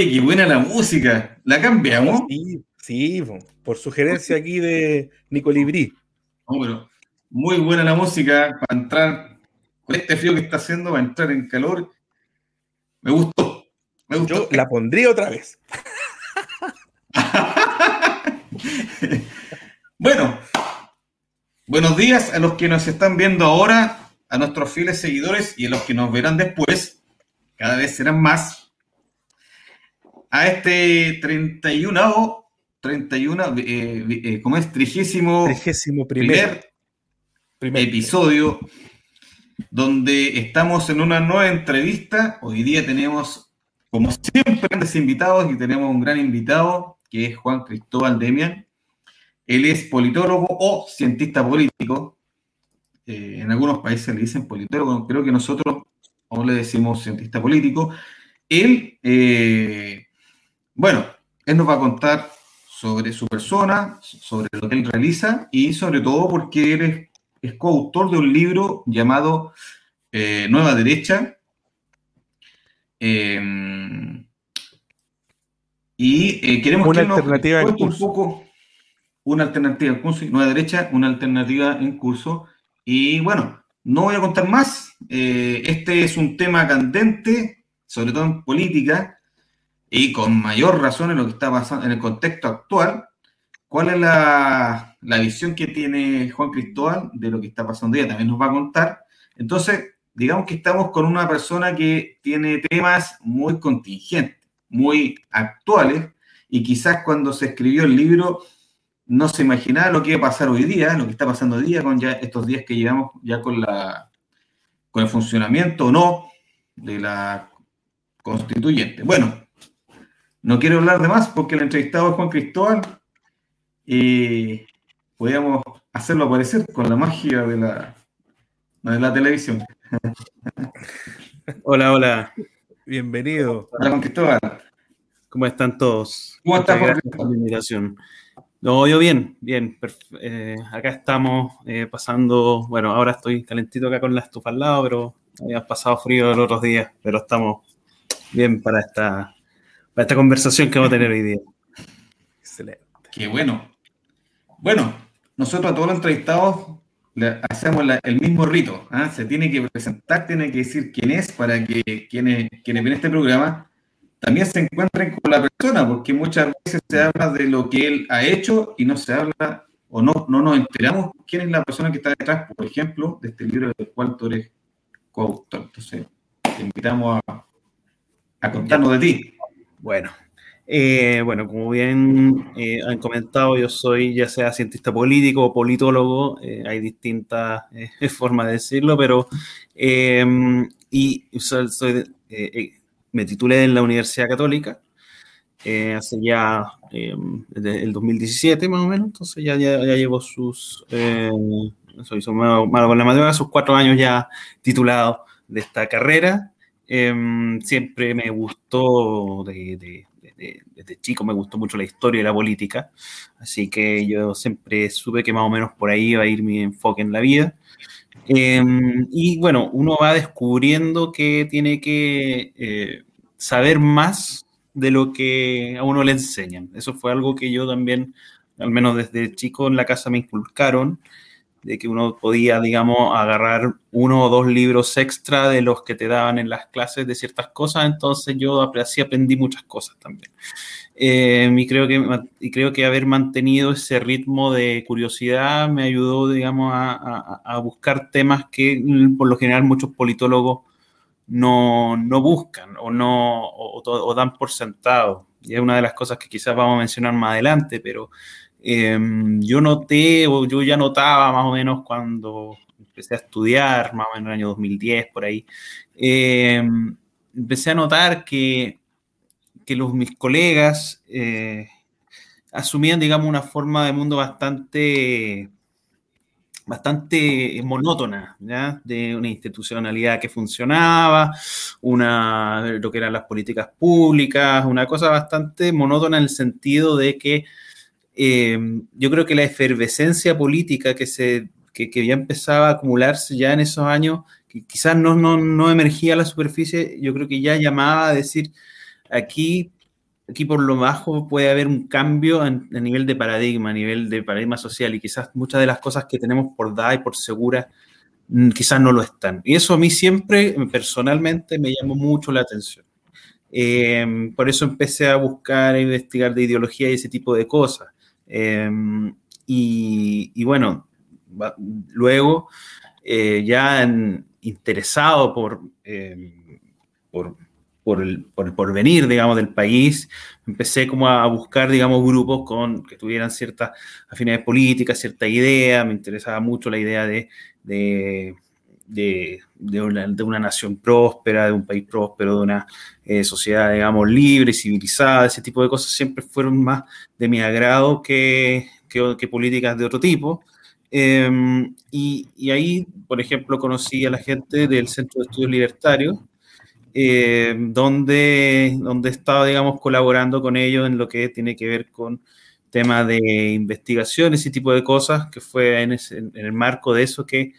Oye, qué buena la música. ¿La cambiamos? Sí, sí, por sugerencia aquí de Nicolibrí. muy buena la música para entrar con este frío que está haciendo, para entrar en calor. Me gustó. Me gustó. Yo la pondría otra vez. bueno, buenos días a los que nos están viendo ahora, a nuestros fieles seguidores y a los que nos verán después cada vez serán más, a este 31, 31, eh, eh, ¿cómo es? Trigésimo, primer, episodio, donde estamos en una nueva entrevista. Hoy día tenemos, como siempre, grandes invitados y tenemos un gran invitado, que es Juan Cristóbal Demian. Él es politólogo o cientista político. Eh, en algunos países le dicen politólogo, creo que nosotros o le decimos cientista político. Él, eh, bueno, él nos va a contar sobre su persona, sobre lo que él realiza y sobre todo porque él es, coautor de un libro llamado eh, Nueva Derecha. Eh, y queremos una alternativa en curso. un poco una alternativa en curso, Nueva Derecha, una alternativa en curso. Y bueno, no voy a contar más. Eh, este es un tema candente, sobre todo en política, y con mayor razón en lo que está pasando en el contexto actual. ¿Cuál es la, visión que tiene Juan Cristóbal de lo que está pasando hoy También nos va a contar. Entonces, digamos que estamos con una persona que tiene temas muy contingentes, muy actuales, y quizás cuando se escribió el libro no se imaginaba lo que iba a pasar hoy día, lo que está pasando hoy día con ya estos días que llevamos ya con la con el funcionamiento o no de la constituyente. Bueno, no quiero hablar de más porque el entrevistado es Juan Cristóbal y podríamos hacerlo aparecer con la magia de la, de la televisión. Hola, hola. Bienvenido. Hola, Juan Cristóbal. ¿Cómo están todos? ¿Cómo estás, Juan no, yo bien, bien. Eh, acá estamos eh, pasando, bueno, ahora estoy calentito acá con la estufa al lado, pero había pasado frío los otros días, pero estamos bien para esta, para esta conversación que vamos a tener hoy día. Excelente. Qué bueno. Bueno, nosotros a todos los entrevistados le hacemos el mismo rito. ¿ah? Se tiene que presentar, tiene que decir quién es para que quienes, quienes ven este programa también se encuentren con la persona, porque muchas veces se habla de lo que él ha hecho y no se habla o no, no nos enteramos quién es la persona que está detrás, por ejemplo, de este libro del cual tú eres coautor. Entonces, te invitamos a, contarnos de ti. Bueno, eh, bueno, como bien eh, han comentado, yo soy ya sea cientista político o politólogo, eh, hay distintas formas de decirlo, pero y soy, me titulé en la Universidad Católica eh, hace ya eh, desde el 2017 más o menos, entonces ya, ya, llevo sus, eh, soy, malo, con la matemática, sus cuatro años ya titulado de esta carrera. Em, siempre me gustó, desde chico me gustó mucho la historia y la política, así que yo siempre supe que más o menos por ahí iba a ir mi enfoque en la vida. Em, y bueno, uno va descubriendo que tiene que eh, saber más de lo que a uno le enseñan. Eso fue algo que yo también, al menos desde chico en la casa me inculcaron, de que uno podía, digamos, agarrar uno o dos libros extra de los que te daban en las clases de ciertas cosas, entonces yo así aprendí muchas cosas también. Eh, y, creo que, y creo que haber mantenido ese ritmo de curiosidad me ayudó, digamos, a, buscar temas que mm, por lo general muchos politólogos no, no buscan o, no, o, dan por sentado. Y es una de las cosas que quizás vamos a mencionar más adelante, pero em, yo noté, o yo ya notaba más o menos cuando empecé a estudiar, más o menos en el año 2010, por ahí, em, empecé a notar que que los, mis colegas eh, asumían, digamos, una forma de mundo bastante, bastante monótona, de una institucionalidad que funcionaba, una, lo que eran las políticas públicas, una cosa bastante monótona en el sentido de que eh, yo creo que la efervescencia política que, se, que, que ya empezaba a acumularse ya en esos años quizás no, no, no emergía a la superficie, yo creo que ya llamaba a decir, aquí, aquí por lo bajo puede haber un cambio a, nivel de paradigma, a nivel de paradigma social, y quizás muchas de las cosas que tenemos por dar y por segura mm, quizás no lo están. Y eso a mí siempre, personalmente, me llamó mucho la atención. Em, por eso empecé a buscar e investigar de ideología y ese tipo de cosas. Em, y, bueno, luego, eh, ya interesado por, eh, por, por, el, por, porvenir, digamos, del país, empecé como a buscar, digamos, grupos con, que tuvieran ciertas afinidades políticas, cierta idea, me interesaba mucho la idea de, de, de, de, una, de una, nación próspera, de un país próspero, de una eh, sociedad, digamos, libre, civilizada, ese tipo de cosas siempre fueron más de mi agrado que, que, que políticas de otro tipo. Em, y, ahí, por ejemplo, conocí a la gente del Centro de Estudios Libertarios, em, donde, donde estaba, digamos, colaborando con ellos en lo que tiene que ver con temas de investigación, ese tipo de cosas, que fue en, el marco de eso que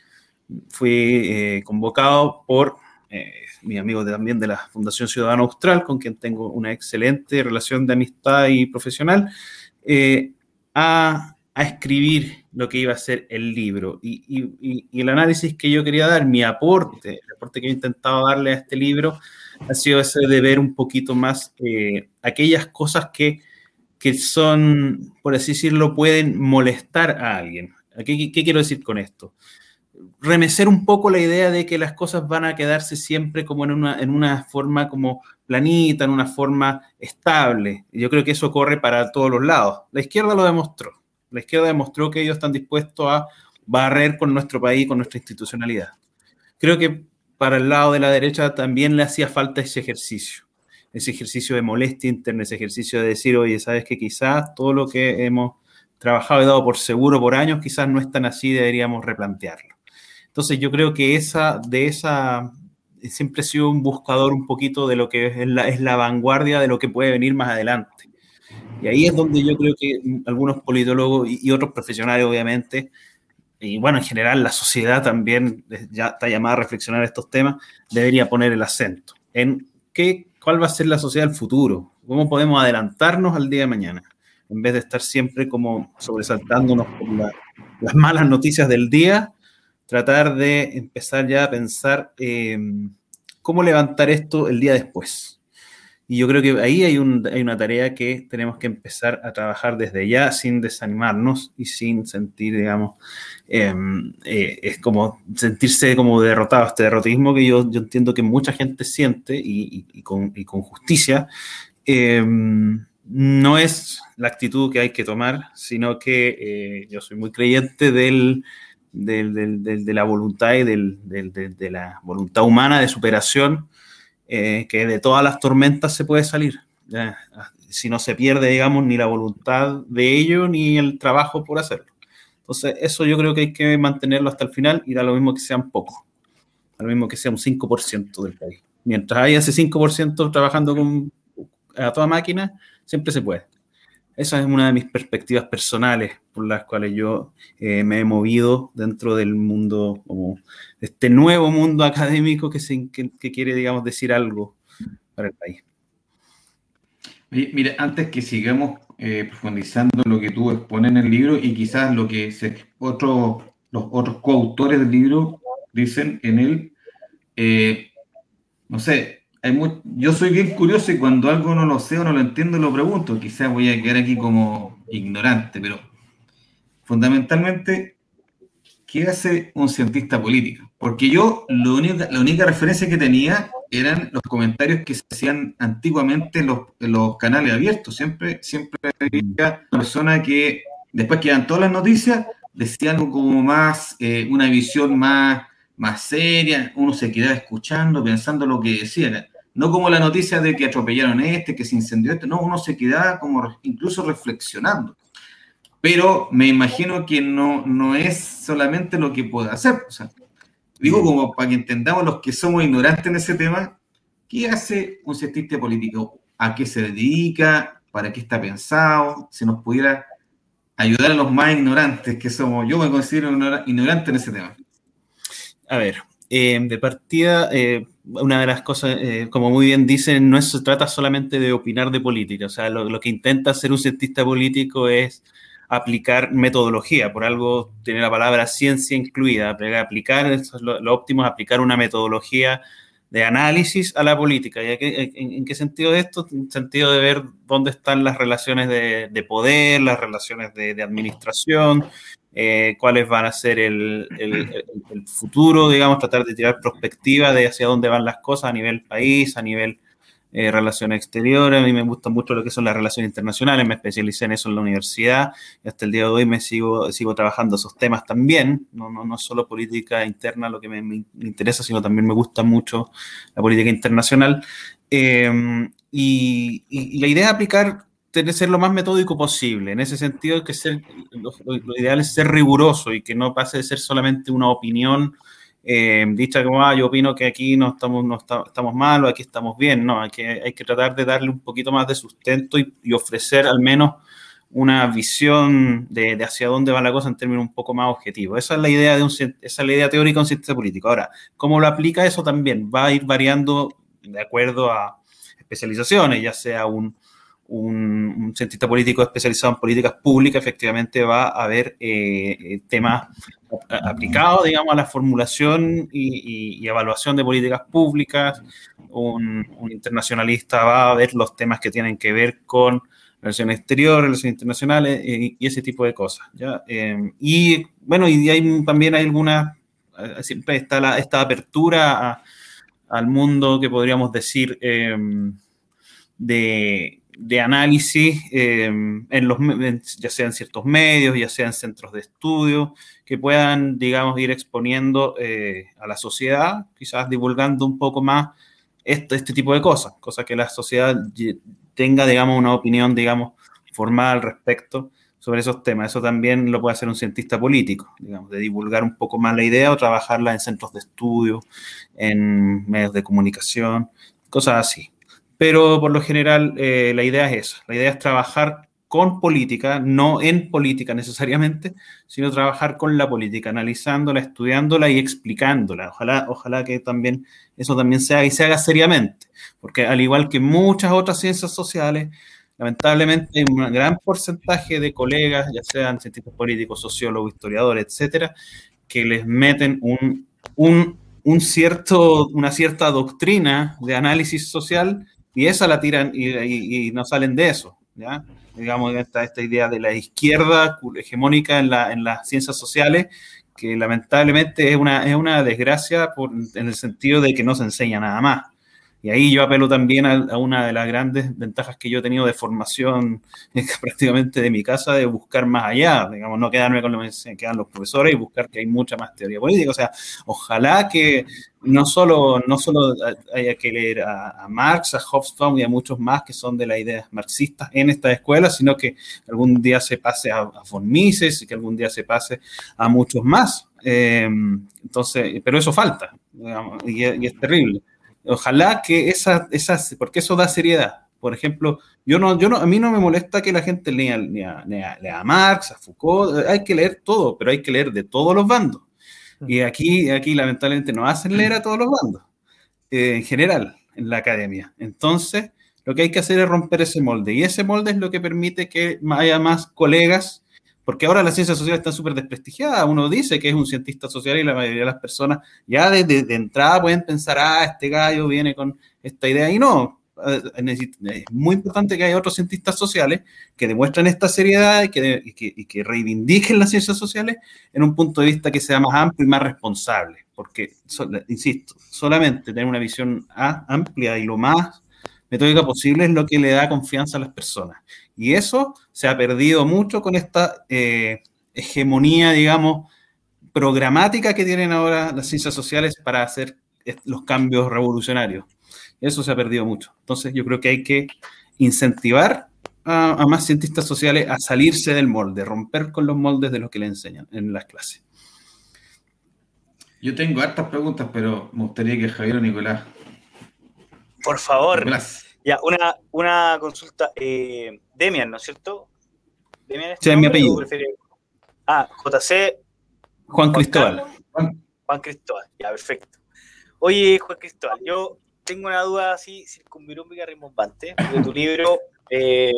fui eh, convocado por eh, mi amigo también de la Fundación Ciudadano Austral, con quien tengo una excelente relación de amistad y profesional, eh, a a escribir lo que iba a ser el libro. Y, el análisis que yo quería dar, mi aporte, el aporte que he intentado darle a este libro, ha sido ese de ver un poquito más eh, aquellas cosas que, que, son, por así decirlo, pueden molestar a alguien. ¿Qué, ¿Qué, quiero decir con esto? Remecer un poco la idea de que las cosas van a quedarse siempre como en una, en una forma como planita, en una forma estable. Yo creo que eso corre para todos los lados. La izquierda lo demostró la izquierda demostró que ellos están dispuestos a barrer con nuestro país, con nuestra institucionalidad. Creo que para el lado de la derecha también le hacía falta ese ejercicio, ese ejercicio de molestia interna, ese ejercicio de decir, oye, sabes que quizás todo lo que hemos trabajado y dado por seguro por años, quizás no es tan así, deberíamos replantearlo. Entonces yo creo que esa, de esa, siempre he sido un buscador un poquito de lo que es la, es la vanguardia de lo que puede venir más adelante. Y ahí es donde yo creo que algunos politólogos y, otros profesionales, obviamente, y bueno, en general la sociedad también ya está llamada a reflexionar estos temas, debería poner el acento en qué, cuál va a ser la sociedad del futuro, cómo podemos adelantarnos al día de mañana, en vez de estar siempre como sobresaltándonos por las malas noticias del día, tratar de empezar ya a pensar eh, cómo levantar esto el día después. Y yo creo que ahí hay, una tarea que tenemos que empezar a trabajar desde ya sin desanimarnos y sin sentir, digamos, em, eh, es como sentirse como derrotado, este derrotismo que yo, yo entiendo que mucha gente siente y, con, justicia. Em, no es la actitud que hay que tomar, sino que eh, yo soy muy creyente del, de la voluntad y de la voluntad humana de superación eh, que de todas las tormentas se puede salir. si no se pierde, digamos, ni la voluntad de ello ni el trabajo por hacerlo. Entonces, eso yo creo que hay que mantenerlo hasta el final y da lo mismo que sean pocos, da lo mismo que sea un 5% del país. Mientras haya ese 5% trabajando con, a toda máquina, siempre se puede. Esa es una de mis perspectivas personales por las cuales yo eh, me he movido dentro del mundo, como este nuevo mundo académico que, que, quiere, digamos, decir algo para el país. Mira, antes que sigamos eh, profundizando lo que tú expones en el libro y quizás lo que se, otros los otros coautores del libro dicen en él, eh, no sé, yo soy bien curioso y cuando algo no lo sé o no lo entiendo lo pregunto. Quizás voy a quedar aquí como ignorante, pero fundamentalmente, ¿qué hace un cientista político? Porque yo lo único, la única referencia que tenía eran los comentarios que se hacían antiguamente en los, canales abiertos. Siempre, siempre había una persona que después que dan todas las noticias, decían como más, eh, una visión más, más seria, uno se quedaba escuchando, pensando lo que decían no como la noticia de que atropellaron este, que se incendió este, no, uno se queda como incluso reflexionando. Pero me imagino que no, no es solamente lo que puede hacer. O sea, digo como para que entendamos los que somos ignorantes en ese tema, ¿qué hace un cientista político? ¿A qué se dedica? ¿Para qué está pensado? Si nos pudiera ayudar a los más ignorantes que somos. Yo me considero ignorante en ese tema. A ver, eh, de partida, eh, una de las cosas, eh, como muy bien dicen, no se trata solamente de opinar de política, o sea, lo, que intenta hacer un cientista político es aplicar metodología, por algo tiene la palabra ciencia incluida, aplicar, lo, óptimo es aplicar una metodología de análisis a la política. ¿Y en, qué sentido de esto? En sentido de ver dónde están las relaciones de, poder, las relaciones de administración, eh, cuáles van a ser el, futuro, digamos, tratar de tirar perspectiva de hacia dónde van las cosas a nivel país, a nivel eh, relaciones exteriores. A mí me gusta mucho lo que son las relaciones internacionales, me especialicé en eso en la universidad y hasta el día de hoy me sigo, sigo trabajando esos temas también. No, no, no solo política interna lo que me, interesa, sino también me gusta mucho la política internacional. Eh, y, y la idea es aplicar tiene que ser lo más metódico posible. En ese sentido, que ser, lo, ideal es ser riguroso y que no pase de ser solamente una opinión eh, dicha como, ah, yo opino que aquí no estamos, no estamos mal o aquí estamos bien. No, hay que, hay que tratar de darle un poquito más de sustento y, ofrecer al menos una visión de, de, hacia dónde va la cosa en términos un poco más objetivos. Esa es la idea de un, esa es la idea teórica de un cientista político. Ahora, ¿cómo lo aplica eso también? Va a ir variando de acuerdo a especializaciones, ya sea un, un, cientista político especializado en políticas públicas efectivamente va a ver eh, temas aplicados, digamos, a la formulación y, evaluación de políticas públicas. Un, internacionalista va a ver los temas que tienen que ver con relaciones exteriores, relaciones internacionales y, ese tipo de cosas. ¿ya? Eh, y bueno, y hay, también hay alguna, eh, siempre está la, esta apertura al mundo que podríamos decir de de análisis em, en los, ya sea en ciertos medios, ya sea en centros de estudio, que puedan, digamos, ir exponiendo eh, a la sociedad, quizás divulgando un poco más este, este tipo de cosas, cosas que la sociedad tenga, digamos, una opinión, digamos, formada al respecto sobre esos temas. Eso también lo puede hacer un cientista político, digamos, de divulgar un poco más la idea o trabajarla en centros de estudio, en medios de comunicación, cosas así pero por lo general eh, la idea es esa, la idea es trabajar con política, no en política necesariamente, sino trabajar con la política, analizándola, estudiándola y explicándola. Ojalá, ojalá que también eso también se haga y se haga seriamente, porque al igual que muchas otras ciencias sociales, lamentablemente hay un gran porcentaje de colegas, ya sean científicos políticos, sociólogos, historiadores, etcétera, que les meten un, un, un cierto, una cierta doctrina de análisis social y esa la tiran y, no salen de eso, ¿ya? Digamos, esta, esta idea de la izquierda hegemónica en, la, en las ciencias sociales, que lamentablemente es una, es una desgracia por, en el sentido de que no se enseña nada más. Y ahí yo apelo también a, una de las grandes ventajas que yo he tenido de formación prácticamente de mi casa, de buscar más allá, digamos, no quedarme con lo que quedan los profesores y buscar que hay mucha más teoría política. O sea, ojalá que no solo, no solo haya que leer a, Marx, a Hobsbawm y a muchos más que son de las ideas marxistas en esta escuela, sino que algún día se pase a, a von Mises y que algún día se pase a muchos más. Eh, entonces, pero eso falta y es terrible. Ojalá que esa, esas, porque eso da seriedad. Por ejemplo, yo no, yo no, a mí no me molesta que la gente lea, lea, a Marx, a Foucault, hay que leer todo, pero hay que leer de todos los bandos. Y aquí, aquí lamentablemente no hacen leer a todos los bandos, eh, en general, en la academia. Entonces, lo que hay que hacer es romper ese molde. Y ese molde es lo que permite que haya más colegas porque ahora las ciencias sociales están súper desprestigiadas. Uno dice que es un cientista social y la mayoría de las personas ya desde de, entrada pueden pensar, ah, este gallo viene con esta idea y no. Eh, es muy importante que haya otros cientistas sociales que demuestren esta seriedad y que, y que, reivindiquen las ciencias sociales en un punto de vista que sea más amplio y más responsable. Porque, insisto, solamente tener una visión amplia y lo más metódica posible es lo que le da confianza a las personas. Y eso se ha perdido mucho con esta eh, hegemonía, digamos, programática que tienen ahora las ciencias sociales para hacer los cambios revolucionarios. Eso se ha perdido mucho. Entonces yo creo que hay que incentivar a, más cientistas sociales a salirse del molde, romper con los moldes de lo que le enseñan en las clases. Yo tengo hartas preguntas, pero me gustaría que Javier o Nicolás. Por favor. Ya, una, una consulta. Eh, Demian, ¿no es cierto? ¿Demian es sí, mi apellido. Ah, JC. Juan Cristóbal. Juan, Cristóbal, ya, perfecto. Oye, Juan Cristóbal, yo tengo una duda así circunvirúmbica rimbombante de tu libro. Eh,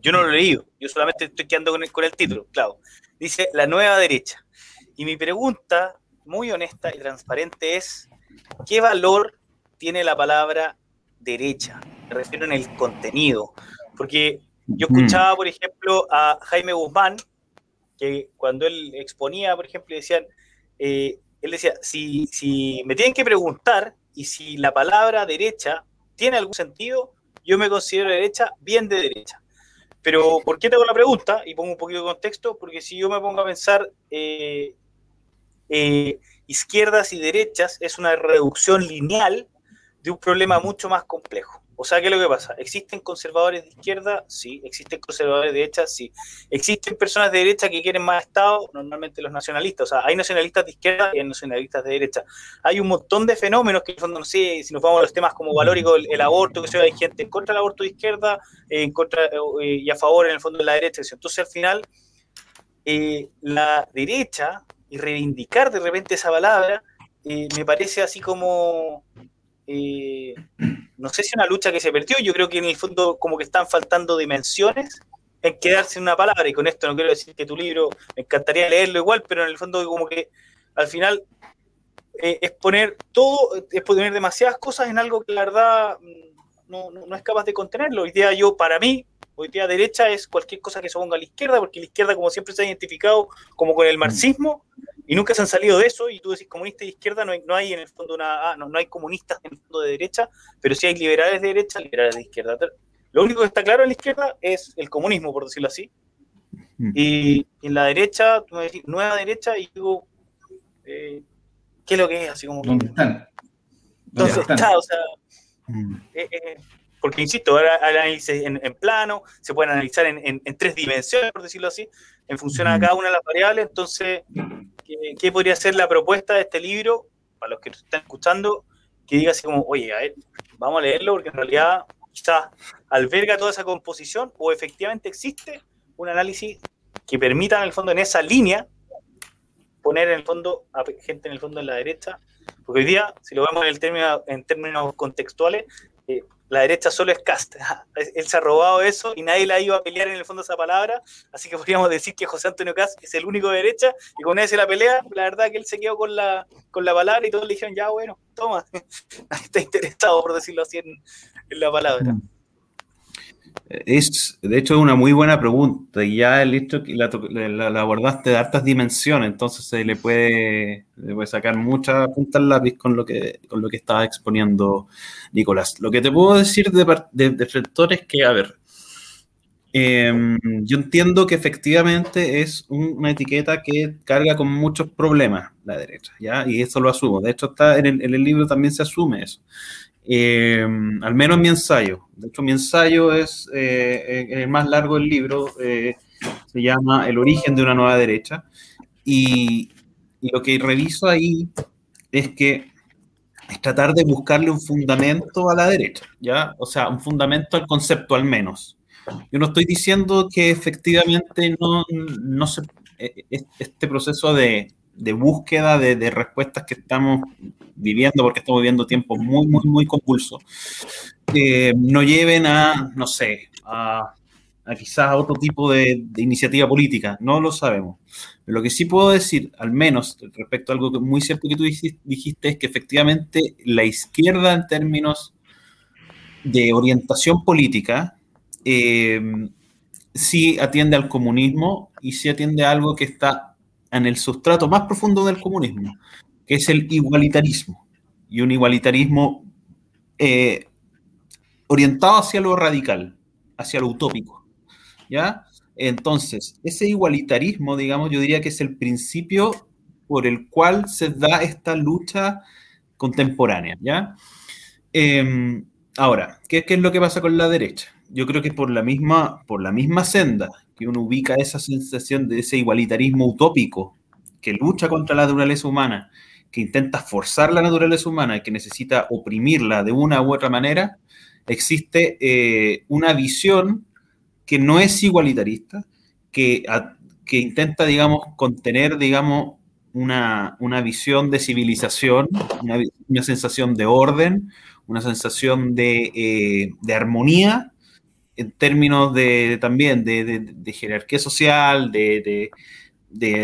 yo no lo he leído, yo solamente estoy quedando con el, con el título, claro. Dice La Nueva Derecha. Y mi pregunta, muy honesta y transparente, es: ¿qué valor tiene la palabra derecha? Me refiero en el contenido. Porque yo escuchaba, por ejemplo, a Jaime Guzmán, que cuando él exponía, por ejemplo, decían, eh, él decía, si, si me tienen que preguntar y si la palabra derecha tiene algún sentido, yo me considero derecha, bien de derecha. Pero, ¿por qué tengo la pregunta? Y pongo un poquito de contexto, porque si yo me pongo a pensar eh, eh, izquierdas y derechas, es una reducción lineal de un problema mucho más complejo. O sea, ¿qué es lo que pasa? ¿Existen conservadores de izquierda? Sí. ¿Existen conservadores de derecha? Sí. ¿Existen personas de derecha que quieren más Estado? Normalmente los nacionalistas. O sea, hay nacionalistas de izquierda y hay nacionalistas de derecha. Hay un montón de fenómenos que, en fondo, no sé, si nos vamos a los temas como valórico, el, aborto, que sea, hay gente en contra del aborto de izquierda en contra, eh, y a favor, en el fondo, de la derecha. Entonces, al final, eh, la derecha, y reivindicar de repente esa palabra, eh, me parece así como eh, no sé si una lucha que se perdió, yo creo que en el fondo como que están faltando dimensiones en quedarse en una palabra, y con esto no quiero decir que tu libro me encantaría leerlo igual, pero en el fondo como que al final eh, es poner todo, es poner demasiadas cosas en algo que la verdad mm, no, no, es capaz de contenerlo. Hoy día yo, para mí, hoy día derecha es cualquier cosa que se ponga a la izquierda, porque la izquierda como siempre se ha identificado como con el marxismo, y nunca se han salido de eso, y tú decís comunista de izquierda, no hay, no hay en el fondo una, ah, no, no hay comunistas en el fondo de derecha, pero sí hay liberales de derecha, liberales de izquierda. Lo único que está claro en la izquierda es el comunismo, por decirlo así. Mm. Y en la derecha, tú me decís, nueva derecha, y digo, eh, ¿qué es lo que es? Así como, ¿Dónde están? ¿Dónde está? O sea, mm. eh, eh, porque insisto, ahora análisis en, en, plano, se pueden analizar en, en, tres dimensiones, por decirlo así, en función a cada una de las variables. Entonces, ¿qué, podría ser la propuesta de este libro para los que están escuchando? Que diga así como, oye, a ver, vamos a leerlo porque en realidad quizás alberga toda esa composición o efectivamente existe un análisis que permita en el fondo en esa línea poner en el fondo a gente en el fondo en la derecha, porque hoy día, si lo vemos en, el término, en términos contextuales, eh, la derecha solo es cast. Él se ha robado eso y nadie la iba a pelear en el fondo esa palabra, así que podríamos decir que José Antonio Cast es el único de derecha y con ese la pelea, la verdad que él se quedó con la, con la palabra y todos le dijeron, ya bueno, toma, nadie está interesado por decirlo así en, en la palabra. Mm. Es, de hecho, una muy buena pregunta y ya el hecho la, abordaste de hartas dimensiones, entonces se le puede, sacar muchas puntas al lápiz con lo que, con lo que estaba exponiendo Nicolás. Lo que te puedo decir de, de, de es que, a ver, em, yo entiendo que efectivamente es una etiqueta que carga con muchos problemas la derecha, ¿ya? Y eso lo asumo. De hecho, está en el libro también se asume eso. Eh, al menos mi ensayo. De hecho, mi ensayo es eh, el más largo del libro, eh, se llama El origen de una nueva derecha. Y, lo que reviso ahí es que es tratar de buscarle un fundamento a la derecha, ¿ya? O sea, un fundamento al concepto al menos. Yo no estoy diciendo que efectivamente no, no se, este proceso de, de búsqueda de, de, respuestas que estamos viviendo, porque estamos viviendo tiempos muy, muy, muy convulsos, eh, no lleven a, no sé, a, a quizás a otro tipo de, iniciativa política, no lo sabemos. Lo que sí puedo decir, al menos respecto a algo muy cierto que tú dijiste, es que efectivamente la izquierda en términos de orientación política, eh, sí atiende al comunismo y sí atiende a algo que está en el sustrato más profundo del comunismo, que es el igualitarismo. Y un igualitarismo eh, orientado hacia lo radical, hacia lo utópico. ¿Ya? Entonces, ese igualitarismo, digamos, yo diría que es el principio por el cual se da esta lucha contemporánea, ¿ya? Em, ahora, ¿qué, ¿qué, es lo que pasa con la derecha? Yo creo que por la misma, por la misma senda que uno ubica esa sensación de ese igualitarismo utópico que lucha contra la naturaleza humana, que intenta forzar la naturaleza humana, que necesita oprimirla de una u otra manera, existe eh, una visión que no es igualitarista, que, que intenta, digamos, contener, digamos, una, visión de civilización, una, sensación de orden, una sensación de, eh, armonía en términos de también de, jerarquía social, de,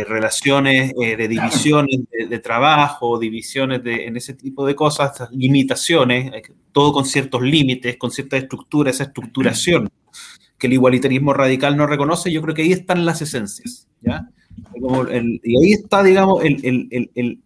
relaciones, eh, de divisiones de, trabajo, divisiones de, en ese tipo de cosas, limitaciones, eh, todo con ciertos límites, con cierta estructura, esa estructuración que el igualitarismo radical no reconoce, yo creo que ahí están las esencias, ¿ya? y ahí está, digamos, el,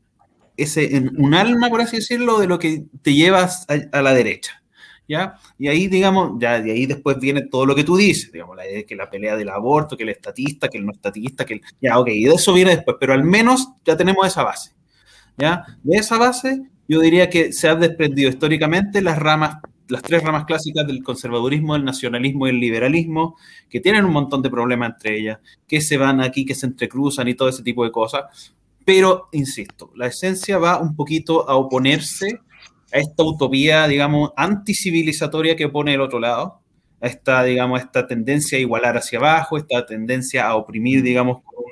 ese, un alma, por así decirlo, de lo que te llevas a, la derecha. ¿Ya? Y ahí, digamos, ya de ahí después viene todo lo que tú dices, digamos, la que la pelea del aborto, que el estatista, que el no estatista, que el... Ya, ok, y de eso viene después, pero al menos ya tenemos esa base, ¿ya? De esa base, yo diría que se han desprendido históricamente las ramas las tres ramas clásicas del conservadurismo, el nacionalismo y el liberalismo, que tienen un montón de problemas entre ellas, que se van aquí, que se entrecruzan y todo ese tipo de cosas. Pero, insisto, la esencia va un poquito a oponerse a esta utopía, digamos, anticivilizatoria que opone el otro lado, a esta, digamos, esta tendencia a igualar hacia abajo, esta tendencia a oprimir, digamos, con,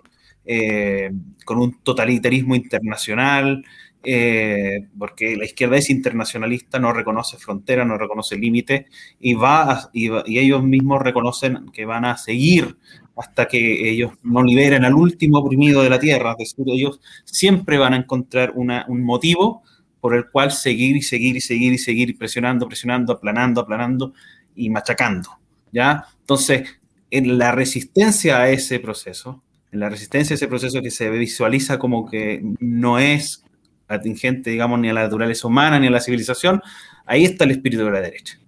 eh, con un totalitarismo internacional, eh, porque la izquierda es internacionalista, no reconoce fronteras, no reconoce límites y, va y, ellos mismos reconocen que van a seguir hasta que ellos no liberen al último oprimido de la tierra. Es decir, ellos siempre van a encontrar una, un motivo por el cual seguir y seguir y seguir y seguir presionando, presionando, aplanando, aplanando y machacando. ¿ya? Entonces, en la resistencia a ese proceso, en la resistencia a ese proceso que se visualiza como que no es atingente, digamos, ni a la naturaleza humana, ni a la civilización, ahí está el espíritu de la derecha.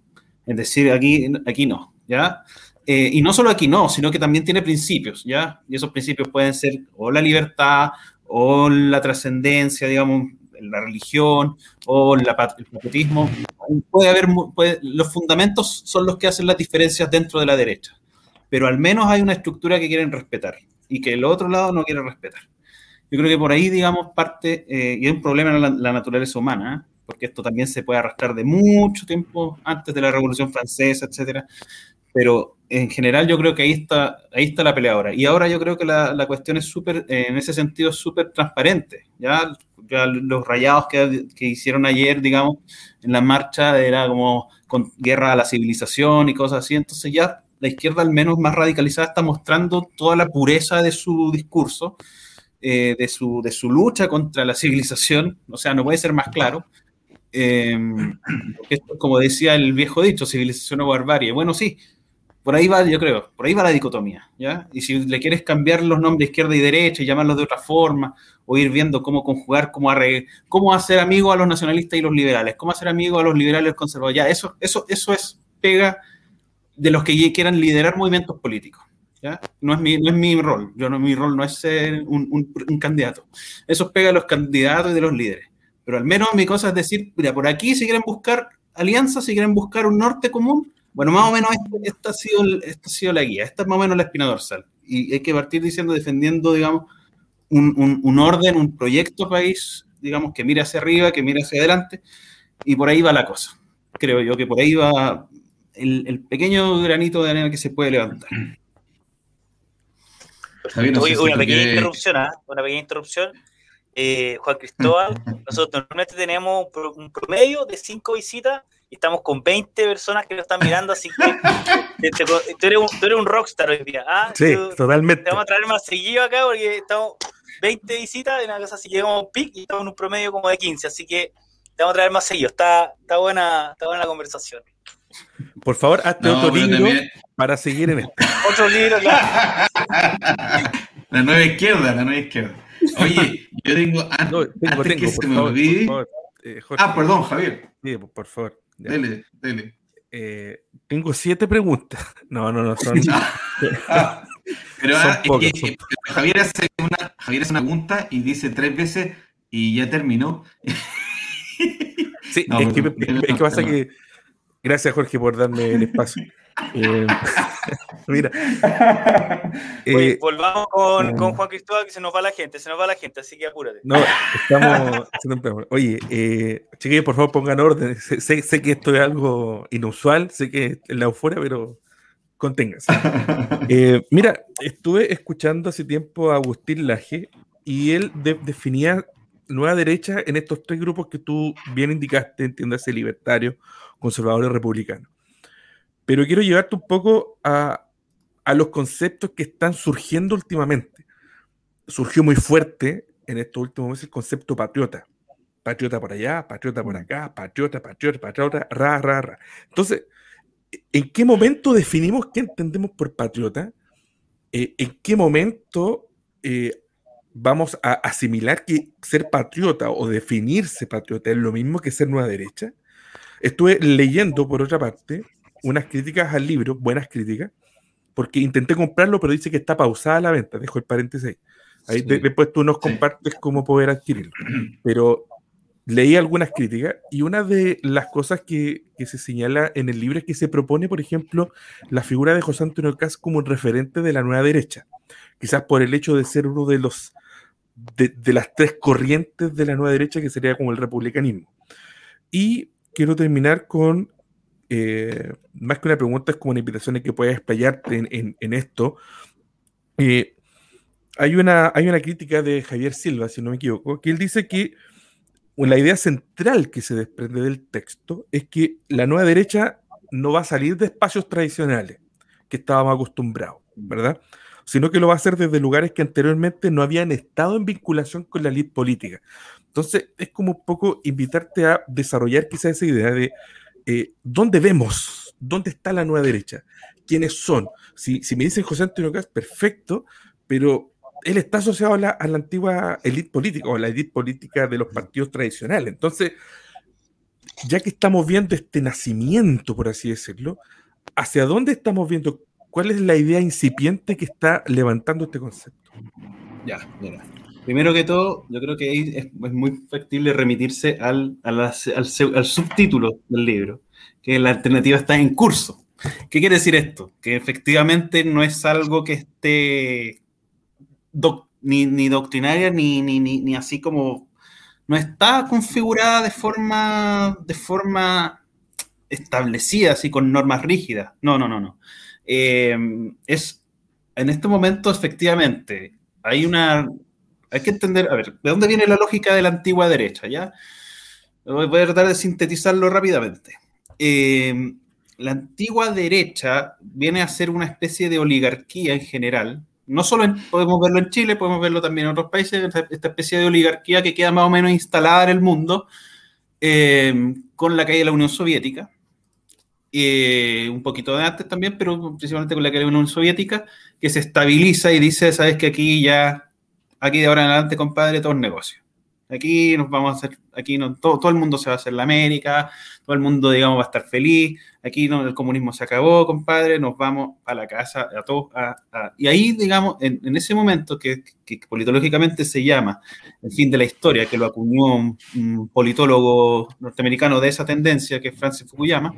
Es decir, aquí, aquí no, ¿ya? Eh, y no solo aquí no, sino que también tiene principios, ¿ya? Y esos principios pueden ser o la libertad, o la trascendencia, digamos, la religión, o el patriotismo. Puede haber, los fundamentos son los que hacen las diferencias dentro de la derecha, pero al menos hay una estructura que quieren respetar y que el otro lado no quiere respetar. Yo creo que por ahí, digamos, parte, eh, y es un problema en la, naturaleza humana, porque esto también se puede arrastrar de mucho tiempo antes de la Revolución Francesa, etcétera. Pero en general yo creo que ahí está, ahí está la pelea ahora. Y ahora yo creo que la, la cuestión es súper, eh, en ese sentido, súper transparente. ¿ya? ya los rayados que, que, hicieron ayer, digamos, en la marcha era como con guerra a la civilización y cosas así. Entonces ya la izquierda, al menos más radicalizada, está mostrando toda la pureza de su discurso eh, de, su, de su lucha contra la civilización, o sea, no puede ser más claro. Eh, como decía el viejo dicho, civilización o barbarie. Bueno, sí, por ahí va, yo creo, por ahí va la dicotomía, ¿ya? Y si le quieres cambiar los nombres izquierda y derecha y llamarlos de otra forma, o ir viendo cómo conjugar, cómo, cómo hacer amigos a los nacionalistas y los liberales, cómo hacer amigos a los liberales y los conservadores, ya, eso, eso, eso es pega de los que quieran liderar movimientos políticos. No es mi, no es mi rol, yo no, mi rol no es ser un, un, candidato. Eso pega a los candidatos y de los líderes. Pero al menos mi cosa es decir, mira, por aquí si quieren buscar alianzas, si quieren buscar un norte común, bueno, más o menos esta, ha, sido, esta ha sido la guía, esta es más o menos la espina dorsal. Y hay que partir diciendo, defendiendo, digamos, un, un, orden, un proyecto país, digamos, que mire hacia arriba, que mire hacia adelante, y por ahí va la cosa. Creo yo que por ahí va el, el pequeño granito de arena que se puede levantar una, pequeña interrupción, ¿ah? una pequeña interrupción. Eh, Juan Cristóbal, nosotros normalmente tenemos un promedio de 5 visitas y estamos con 20 personas que lo están mirando, así que tú, eres un, tú, eres un, rockstar hoy día. ¿ah? Sí, totalmente. Te vamos a traer más seguido acá porque estamos 20 visitas y una cosa así, llegamos a un pic y estamos en un promedio como de 15, así que te vamos a traer más seguido. Está, está, buena, está buena la conversación. Por favor, hazte otro libro para seguir en esto. Otro libro, claro. La nueva izquierda, la nueva izquierda. Oye, yo tengo. no, tengo, tengo, que se me olvide. Eh, ah, perdón, Javier. Sí, por favor. Dele, dele. Eh, tengo siete preguntas. No, no, no, son. Pero son ah, pocas, Javier, hace una, Javier hace una pregunta y dice tres veces y ya terminó. Sí, es, que, es, que, pasa que Gracias, Jorge, por darme el espacio. Eh, mira. Eh, volvamos con, eh, con, Juan Cristóbal, que se nos va la gente, se nos va la gente, así que apúrate. No, estamos Oye, eh, chiquillos, por favor, pongan orden. Sé, sé, que esto es algo inusual, sé que es la euforia, pero conténganse. mira, estuve escuchando hace tiempo a Agustín Laje y él definía nueva derecha en estos tres grupos que tú bien indicaste, entiéndase, libertario, conservador y republicano. Pero quiero llevarte un poco a, a los conceptos que están surgiendo últimamente. Surgió muy fuerte en estos últimos meses el concepto patriota. Patriota por allá, patriota por acá, patriota, patriota, patriota, ra, ra, ra. Entonces, ¿en qué momento definimos qué entendemos por patriota? Eh, ¿En qué momento eh, vamos a asimilar que ser patriota o definirse patriota es lo mismo que ser nueva derecha. Estuve leyendo, por otra parte, unas críticas al libro, buenas críticas, porque intenté comprarlo, pero dice que está pausada la venta. Dejo el paréntesis ahí. después tú nos compartes cómo poder adquirirlo. Pero leí algunas críticas y una de las cosas que, que, se señala en el libro es que se propone, por ejemplo, la figura de José Antonio Cas como un referente de la nueva derecha. Quizás por el hecho de ser uno de los de, las tres corrientes de la nueva derecha, que sería como el republicanismo. Y quiero terminar con, eh, más que una pregunta, es como una invitación a que puedas explayarte en, esto. Eh, hay, una, hay una crítica de Javier Silva, si no me equivoco, que él dice que la idea central que se desprende del texto es que la nueva derecha no va a salir de espacios tradicionales que estábamos acostumbrados, ¿verdad? sino que lo va a hacer desde lugares que anteriormente no habían estado en vinculación con la elite política. Entonces, es como un poco invitarte a desarrollar quizá esa idea de eh, dónde vemos, dónde está la nueva derecha, quiénes son. Si, me dicen José Antonio Cast, perfecto, pero él está asociado a la, a la antigua élite política o a la élite política de los partidos tradicionales. Entonces, ya que estamos viendo este nacimiento, por así decirlo, ¿hacia dónde estamos viendo ¿Cuál es la idea incipiente que está levantando este concepto? Ya, mira. Primero que todo, yo creo que es, muy factible remitirse al, al, subtítulo del libro, que la alternativa está en curso. ¿Qué quiere decir esto? Que efectivamente no es algo que esté ni, ni, doctrinaria ni, ni, así como... No está configurada de forma, de forma establecida, así con normas rígidas. No, no, no, no. Eh, es, en este momento, efectivamente, hay una, hay que entender, a ver, ¿de dónde viene la lógica de la antigua derecha? ¿Ya? Voy a tratar de sintetizarlo rápidamente. Eh, la antigua derecha viene a ser una especie de oligarquía en general. No solo podemos verlo en Chile, podemos verlo también en otros países, esta especie de oligarquía que queda más o menos instalada en el mundo eh, con la caída de la Unión Soviética eh, un poquito de antes también, pero principalmente con la que la Unión Soviética, que se estabiliza y dice, sabes que aquí ya, aquí de ahora en adelante, compadre, todo es negocio. Aquí nos vamos a hacer, aquí no, todo, todo el mundo se va a hacer la América, todo el mundo, digamos, va a estar feliz, aquí no, el comunismo se acabó, compadre, nos vamos a la casa, a todos, y ahí, digamos, en, ese momento que, politológicamente se llama el fin de la historia, que lo acuñó un, politólogo norteamericano de esa tendencia, que es Francis Fukuyama,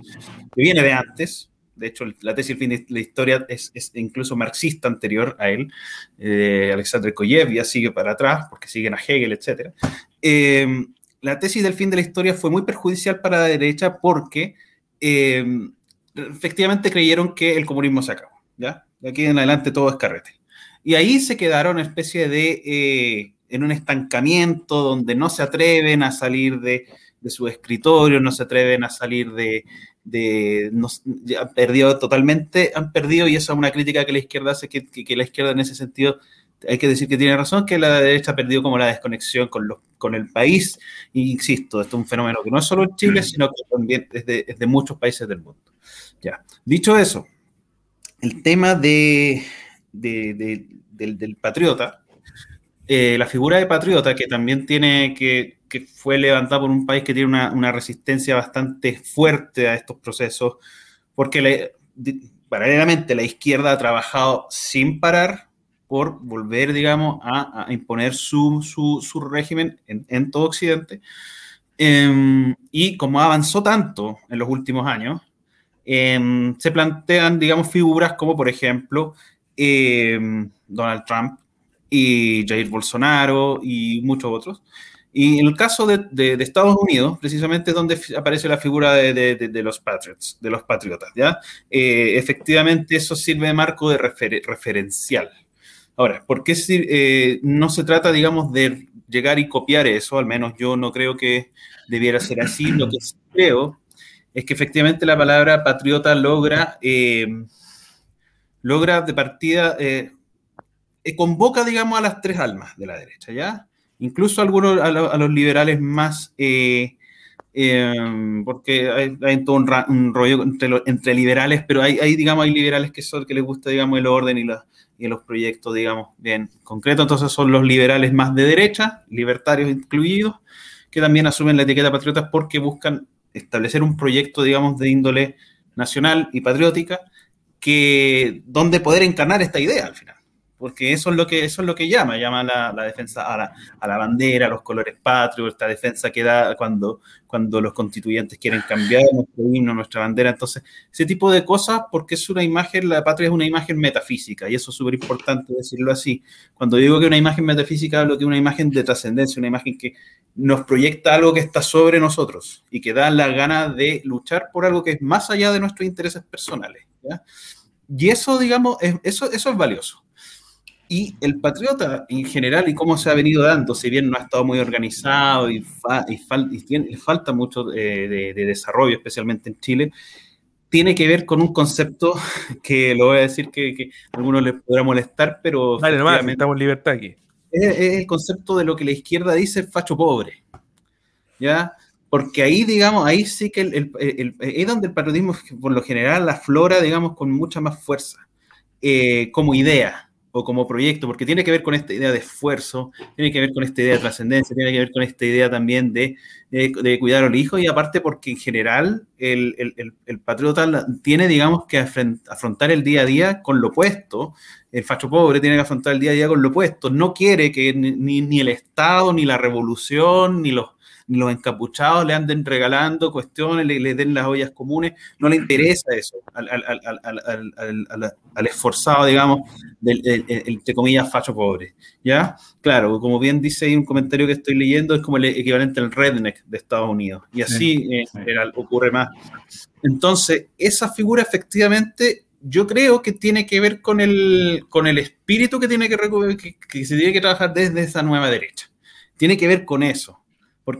que viene de antes, de hecho, la tesis El fin de la historia es, incluso marxista anterior a él, eh, Alexander Koyev ya sigue para atrás, porque siguen a Hegel, etc. Eh, la tesis del fin de la historia fue muy perjudicial para la derecha porque eh, efectivamente creyeron que el comunismo se acabó, ¿ya? De aquí en adelante todo es carrete. Y ahí se quedaron en especie de, eh, en un estancamiento donde no se atreven a salir de, de su escritorio, no se atreven a salir de, de han perdido totalmente, han perdido, y esa es una crítica que la izquierda hace, que, que, la izquierda en ese sentido, hay que decir que tiene razón, que la derecha ha perdido como la desconexión con, los, con el país, e insisto, esto es un fenómeno que no es solo en Chile, sino que también es de, muchos países del mundo. Ya. Dicho eso, el tema de, de del, del, patriota, eh, la figura de patriota que también tiene que que fue levantada por un país que tiene una, resistencia bastante fuerte a estos procesos, porque paralelamente la izquierda ha trabajado sin parar por volver, digamos, a, imponer su, régimen en, todo Occidente. Em, y como avanzó tanto en los últimos años, em, se plantean, digamos, figuras como, por ejemplo, em, Donald Trump y Jair Bolsonaro y muchos otros, y en el caso de, Estados Unidos, precisamente es donde aparece la figura de, los patriots, de los patriotas, ¿ya? Eh, efectivamente, eso sirve de marco de referencial. Ahora, ¿por qué si, eh, no se trata, digamos, de llegar y copiar eso? Al menos yo no creo que debiera ser así. Lo que creo es que efectivamente la palabra patriota logra, eh, logra de partida, eh, convoca, digamos, a las tres almas de la derecha, ¿ya? Incluso algunos, a, los liberales más Em, porque hay, todo un, rollo entre, liberales, pero hay, digamos, hay liberales que son que les gusta, digamos, el orden y, y los proyectos, digamos, bien concretos. Entonces son los liberales más de derecha, libertarios incluidos, que también asumen la etiqueta patriotas porque buscan establecer un proyecto, digamos, de índole nacional y patriótica, que donde poder encarnar esta idea al final porque eso es lo que, eso es lo que llama, llama la, la defensa a la, a la, bandera, a los colores patrios, esta defensa que da cuando, cuando los constituyentes quieren cambiar nuestro himno, nuestra bandera. Entonces, ese tipo de cosas, porque es una imagen, la patria es una imagen metafísica, y eso es súper importante decirlo así. Cuando digo que una imagen metafísica, hablo que una imagen de trascendencia, una imagen que nos proyecta algo que está sobre nosotros y que da la gana de luchar por algo que es más allá de nuestros intereses personales. Y eso, digamos, eso, eso es valioso. Y el patriota en general y cómo se ha venido dando, si bien no ha estado muy organizado y, y, tiene, falta mucho eh, de, desarrollo, especialmente en Chile, tiene que ver con un concepto que lo voy a decir que, a algunos les podrá molestar, pero... Dale, nomás, estamos libertad aquí. Es, el concepto de lo que la izquierda dice facho pobre, ¿ya? Porque ahí, digamos, ahí sí que el, es donde el patriotismo, por lo general, la flora, digamos, con mucha más fuerza, eh, como idea, o como proyecto, porque tiene que ver con esta idea de esfuerzo, tiene que ver con esta idea de trascendencia, tiene que ver con esta idea también de, de, cuidar al hijo y aparte porque en general el, el, patriota tiene, digamos, que afrontar el día a día con lo opuesto, el facho pobre tiene que afrontar el día a día con lo opuesto, no quiere que ni, ni el Estado, ni la revolución, ni los los encapuchados le anden regalando cuestiones, le, den las ollas comunes, no le interesa eso al, esforzado, digamos, del, entre comillas, facho pobre. ¿Ya? Claro, como bien dice ahí un comentario que estoy leyendo, es como el equivalente al redneck de Estados Unidos. Y así eh, ocurre más. Entonces, esa figura efectivamente yo creo que tiene que ver con el, con el espíritu que, tiene que, que, que, se tiene que trabajar desde esa nueva derecha. Tiene que ver con eso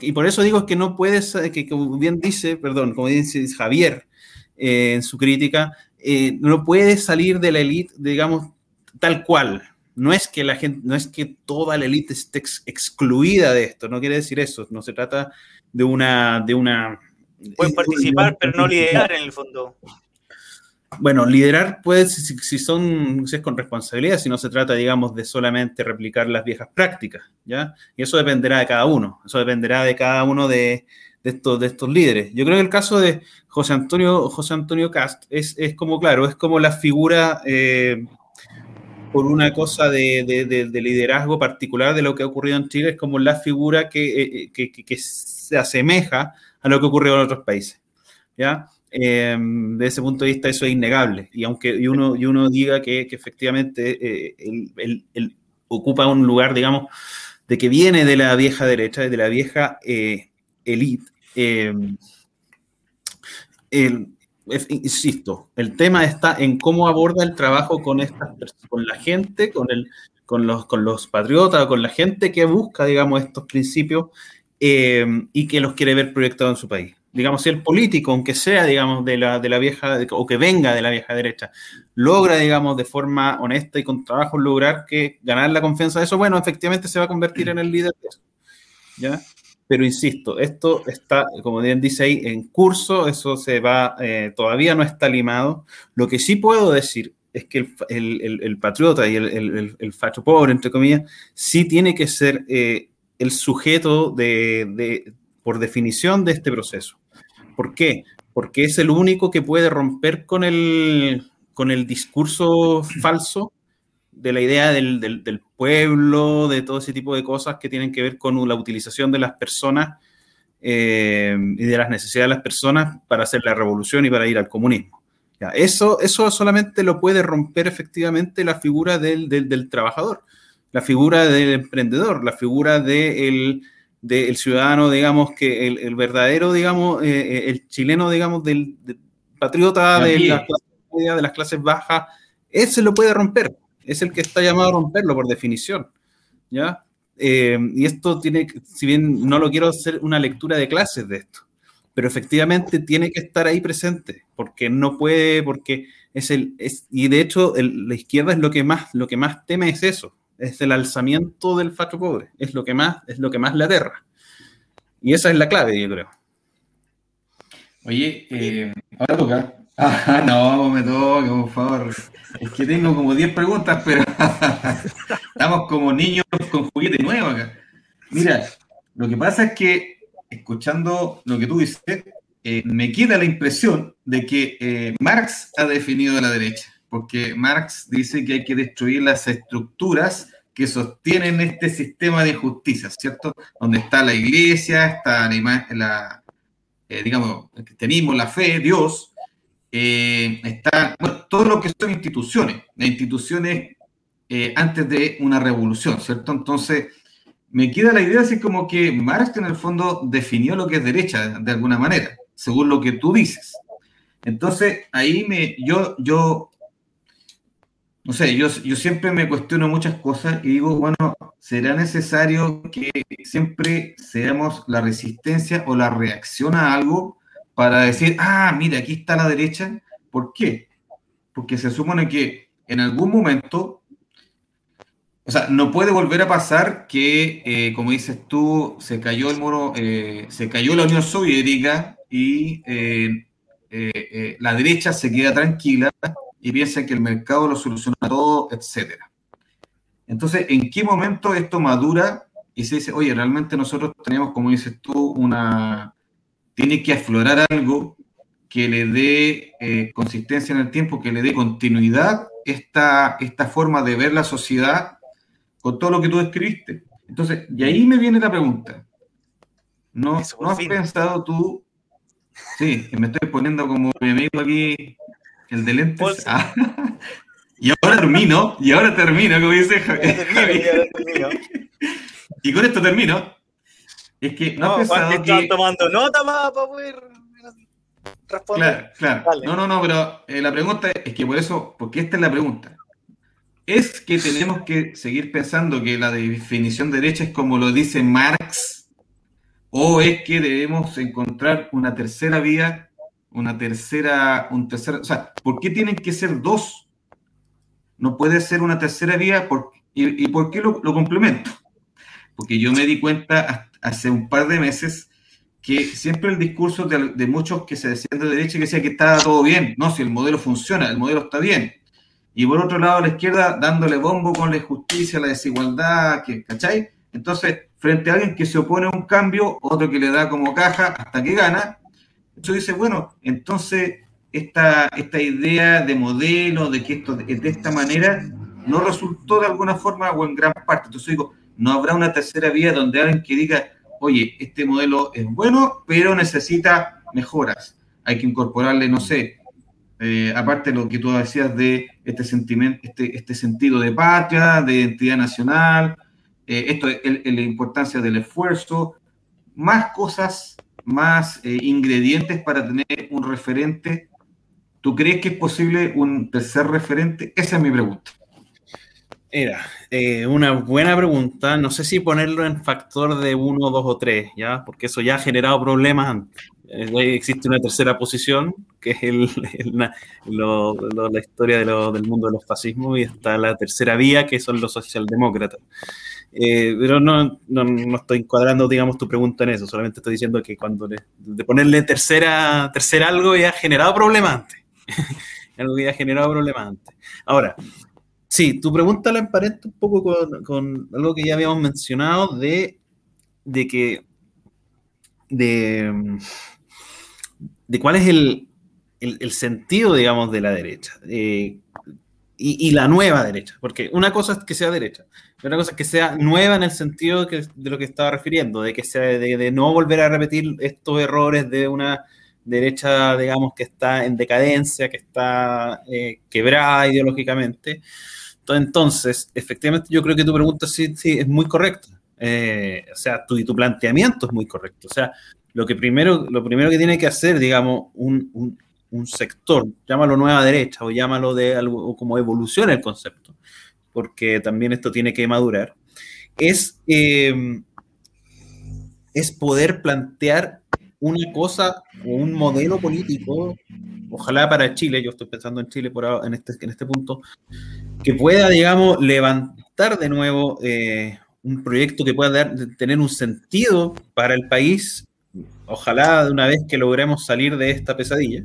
y por eso digo que no puedes, eh, que como bien dice, perdón, como dice Javier eh, en su crítica, eh, no puede salir de la élite, digamos, tal cual. No es que la gente, no es que toda la élite esté excluida de esto, no quiere decir eso, no se trata de una, de una. Pueden participar, pero no liderar en el fondo. Bueno, liderar puede, si, son, si es con responsabilidad, si no se trata, digamos, de solamente replicar las viejas prácticas, ¿ya? Y eso dependerá de cada uno, eso dependerá de cada uno de, estos, de estos líderes. Yo creo que el caso de José Antonio, José Antonio Cast es, como, claro, es como la figura, eh, por una cosa de, liderazgo particular de lo que ha ocurrido en Chile, es como la figura que, eh, que, que se asemeja a lo que ocurrió en otros países, ¿ya? Eh, de ese punto de vista eso es innegable. Y aunque uno, y uno diga que, efectivamente él, eh, ocupa un lugar, digamos, de que viene de la vieja derecha, de la vieja eh, elite, insisto, el tema está en cómo aborda el trabajo con, estas, con la gente, con, el, con, los, con los patriotas, con la gente que busca, digamos, estos principios y que los quiere ver proyectados en su país digamos, si el político, aunque sea, digamos, de la, de la vieja, o que venga de la vieja derecha, logra, digamos, de forma honesta y con trabajo lograr que ganar la confianza de eso, bueno, efectivamente se va a convertir en el líder de eso. ¿Ya? Pero insisto, esto está, como bien dice ahí, en curso, eso se va, eh, todavía no está limado. Lo que sí puedo decir es que el, patriota y el, facho pobre, entre comillas, sí tiene que ser eh, el sujeto de, por definición de este proceso. ¿Por qué? Porque es el único que puede romper con el, con el discurso falso de la idea del, pueblo, de todo ese tipo de cosas que tienen que ver con la utilización de las personas eh, y de las necesidades de las personas para hacer la revolución y para ir al comunismo. eso, eso solamente lo puede romper efectivamente la figura del, trabajador, la figura del emprendedor, la figura del del ciudadano, digamos, que el, verdadero, digamos, eh, eh, el chileno, digamos, del, patriota de, de las clases bajas, ese lo puede romper. es el que está llamado a romperlo por definición. ¿ya? Eh, y esto tiene, si bien no lo quiero hacer una lectura de clases de esto, pero efectivamente tiene que estar ahí presente, porque no puede, porque es el, es, y de hecho la izquierda es lo que más, lo que más teme es eso, es el alzamiento del facho pobre, es lo que más, es lo que más le aterra. Y esa es la clave, yo creo. Oye, eh, ahora toca. Ah, no, me toca, por favor. Es que tengo como 10 preguntas, pero estamos como niños con juguete nuevo acá. Mira, lo que pasa es que, escuchando lo que tú dices, eh, me queda la impresión de que eh, Marx ha definido la derecha, porque Marx dice que hay que destruir las estructuras que sostienen este sistema de justicia, ¿cierto? Donde está la iglesia, está la, eh, digamos, el cristianismo, la fe, Dios, eh, está, bueno, todo lo que son instituciones, las instituciones eh, antes de una revolución, ¿cierto? Entonces, me queda la idea así como que Marx en el fondo definió lo que es derecha de alguna manera, según lo que tú dices. Entonces, ahí me, yo, yo no sé, yo, yo siempre me cuestiono muchas cosas y digo, bueno, ¿será necesario que siempre seamos la resistencia o la reacción a algo para decir, ah, mira, aquí está la derecha? ¿Por qué? Porque se supone que en algún momento, o sea, no puede volver a pasar que, eh, como dices tú, se cayó el muro, eh, se cayó la Unión Soviética y eh, la derecha se queda tranquila y piensa que el mercado lo soluciona todo, etcétera. Entonces, ¿en qué momento esto madura y se dice, oye, realmente nosotros tenemos, como dices tú, una... Tiene que aflorar algo que le dé eh, consistencia en el tiempo, que le dé continuidad esta, esta forma de ver la sociedad con todo lo que tú describiste. Entonces, y ahí me viene la pregunta. ¿No, ¿no has pensado tú? Sí, me estoy poniendo como mi amigo aquí el de lentes. Ah. Y ahora termino, y ahora termino, como dice Javier. Y con esto termino. Es que no, no que... tomando nota más para poder responder. Claro, claro. No, no, no, pero eh, la pregunta es que por eso, porque esta es la pregunta. ¿Es que tenemos que seguir pensando que la definición de derecha es como lo dice Marx? ¿O es que debemos encontrar una tercera vía una tercera, un tercer, o sea, ¿por qué tienen que ser dos? No puede ser una tercera vía, por, y, por qué lo, complemento? Porque yo me di cuenta hace un par de meses que siempre el discurso de, muchos que se decían de derecha que decía que estaba todo bien, no, si el modelo funciona, el modelo está bien. Y por otro lado, la izquierda dándole bombo con la injusticia, la desigualdad, que, ¿cachai? Entonces, frente a alguien que se opone a un cambio, otro que le da como caja hasta que gana, entonces dice, bueno, entonces esta, esta idea de modelo, de que esto es de esta manera, no resultó de alguna forma o en gran parte. Entonces digo, no habrá una tercera vía donde alguien que diga, oye, este modelo es bueno, pero necesita mejoras. Hay que incorporarle, no sé, eh, aparte de lo que tú decías de este sentimiento, este, este sentido de patria, de identidad nacional, eh, esto es la importancia del esfuerzo, más cosas más eh, ingredientes para tener un referente. ¿Tú crees que es posible un tercer referente? Esa es mi pregunta. Era eh, una buena pregunta. No sé si ponerlo en factor de uno, dos o tres, ¿ya? Porque eso ya ha generado problemas antes. Eh, existe una tercera posición, que es el, la historia del mundo de los fascismos, y está la tercera vía, que son los socialdemócratas. Eh, pero no, no, no, estoy encuadrando, digamos, tu pregunta en eso, solamente estoy diciendo que cuando de ponerle tercera, tercera algo ya ha generado problemas antes. algo que ya ha generado problemas antes. Ahora, sí, tu pregunta la emparenta un poco con, con, algo que ya habíamos mencionado de, de que, de, de cuál es el, el, sentido, digamos, de la derecha. Eh, y, la nueva derecha, porque una cosa es que sea derecha, una cosa es que sea nueva en el sentido de, lo que estaba refiriendo, de que sea de, no volver a repetir estos errores de una derecha, digamos, que está en decadencia, que está eh, quebrada ideológicamente. Entonces, efectivamente, yo creo que tu pregunta sí, sí es muy correcta. Eh, o sea, tu, tu planteamiento es muy correcto. O sea, lo que primero, lo primero que tiene que hacer, digamos, un, un, un sector, llámalo nueva derecha o llámalo de algo como evolución el concepto, porque también esto tiene que madurar, es, eh, es poder plantear una cosa o un modelo político, ojalá para Chile, yo estoy pensando en Chile por en este, en este punto, que pueda, digamos, levantar de nuevo eh, un proyecto que pueda dar, tener un sentido para el país, ojalá de una vez que logremos salir de esta pesadilla,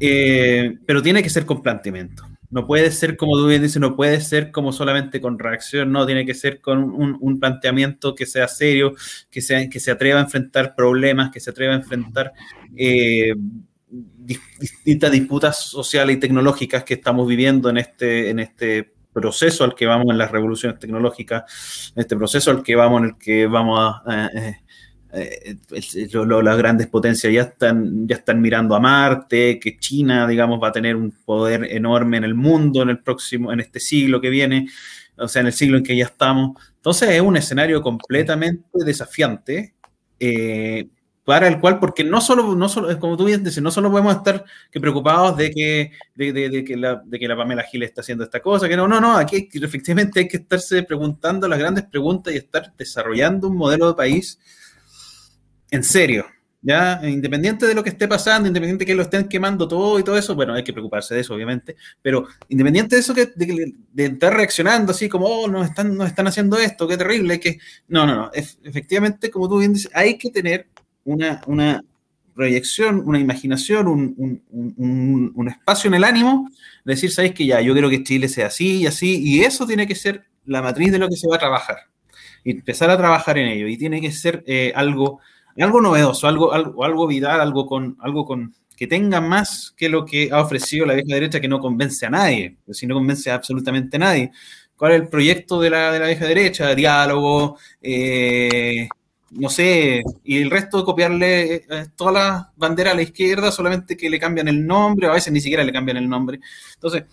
eh, pero tiene que ser con planteamiento. No puede ser, como tú bien dices, no puede ser como solamente con reacción, no, tiene que ser con un, planteamiento que sea serio, que, sea, que se atreva a enfrentar problemas, que se atreva a enfrentar eh, distintas disputas sociales y tecnológicas que estamos viviendo en este, en este proceso al que vamos en las revoluciones tecnológicas, en este proceso al que vamos, en el que vamos a... Eh, eh, las grandes potencias ya están, ya están mirando a Marte, que China, digamos, va a tener un poder enorme en el mundo en el próximo, en este siglo que viene, o sea, en el siglo en que ya estamos. Entonces es un escenario completamente desafiante eh, para el cual, porque no solo, no solo, como tú bien dices, no solo podemos estar que preocupados de que, de, que la, de que la Pamela Gil está haciendo esta cosa, que no, no, no, aquí efectivamente hay que estarse preguntando las grandes preguntas y estar desarrollando un modelo de país en serio, ¿ya? Independiente de lo que esté pasando, independiente de que lo estén quemando todo y todo eso, bueno, hay que preocuparse de eso, obviamente, pero independiente de eso, que, de, estar reaccionando así como, oh, nos están, nos están haciendo esto, qué terrible, que... No, no, no, efectivamente, como tú bien dices, hay que tener una, una proyección, una imaginación, un, un, un, espacio en el ánimo, decir, ¿sabéis que ya, yo quiero que Chile sea así y así, y eso tiene que ser la matriz de lo que se va a trabajar, empezar a trabajar en ello, y tiene que ser eh, algo algo novedoso, algo, algo, algo vital, algo con, algo con que tenga más que lo que ha ofrecido la vieja derecha que no convence a nadie, si no convence a absolutamente a nadie. ¿Cuál es el proyecto de la, de la vieja derecha? Diálogo, eh, no sé, y el resto copiarle eh, todas las banderas a la izquierda, solamente que le cambian el nombre, a veces ni siquiera le cambian el nombre. Entonces,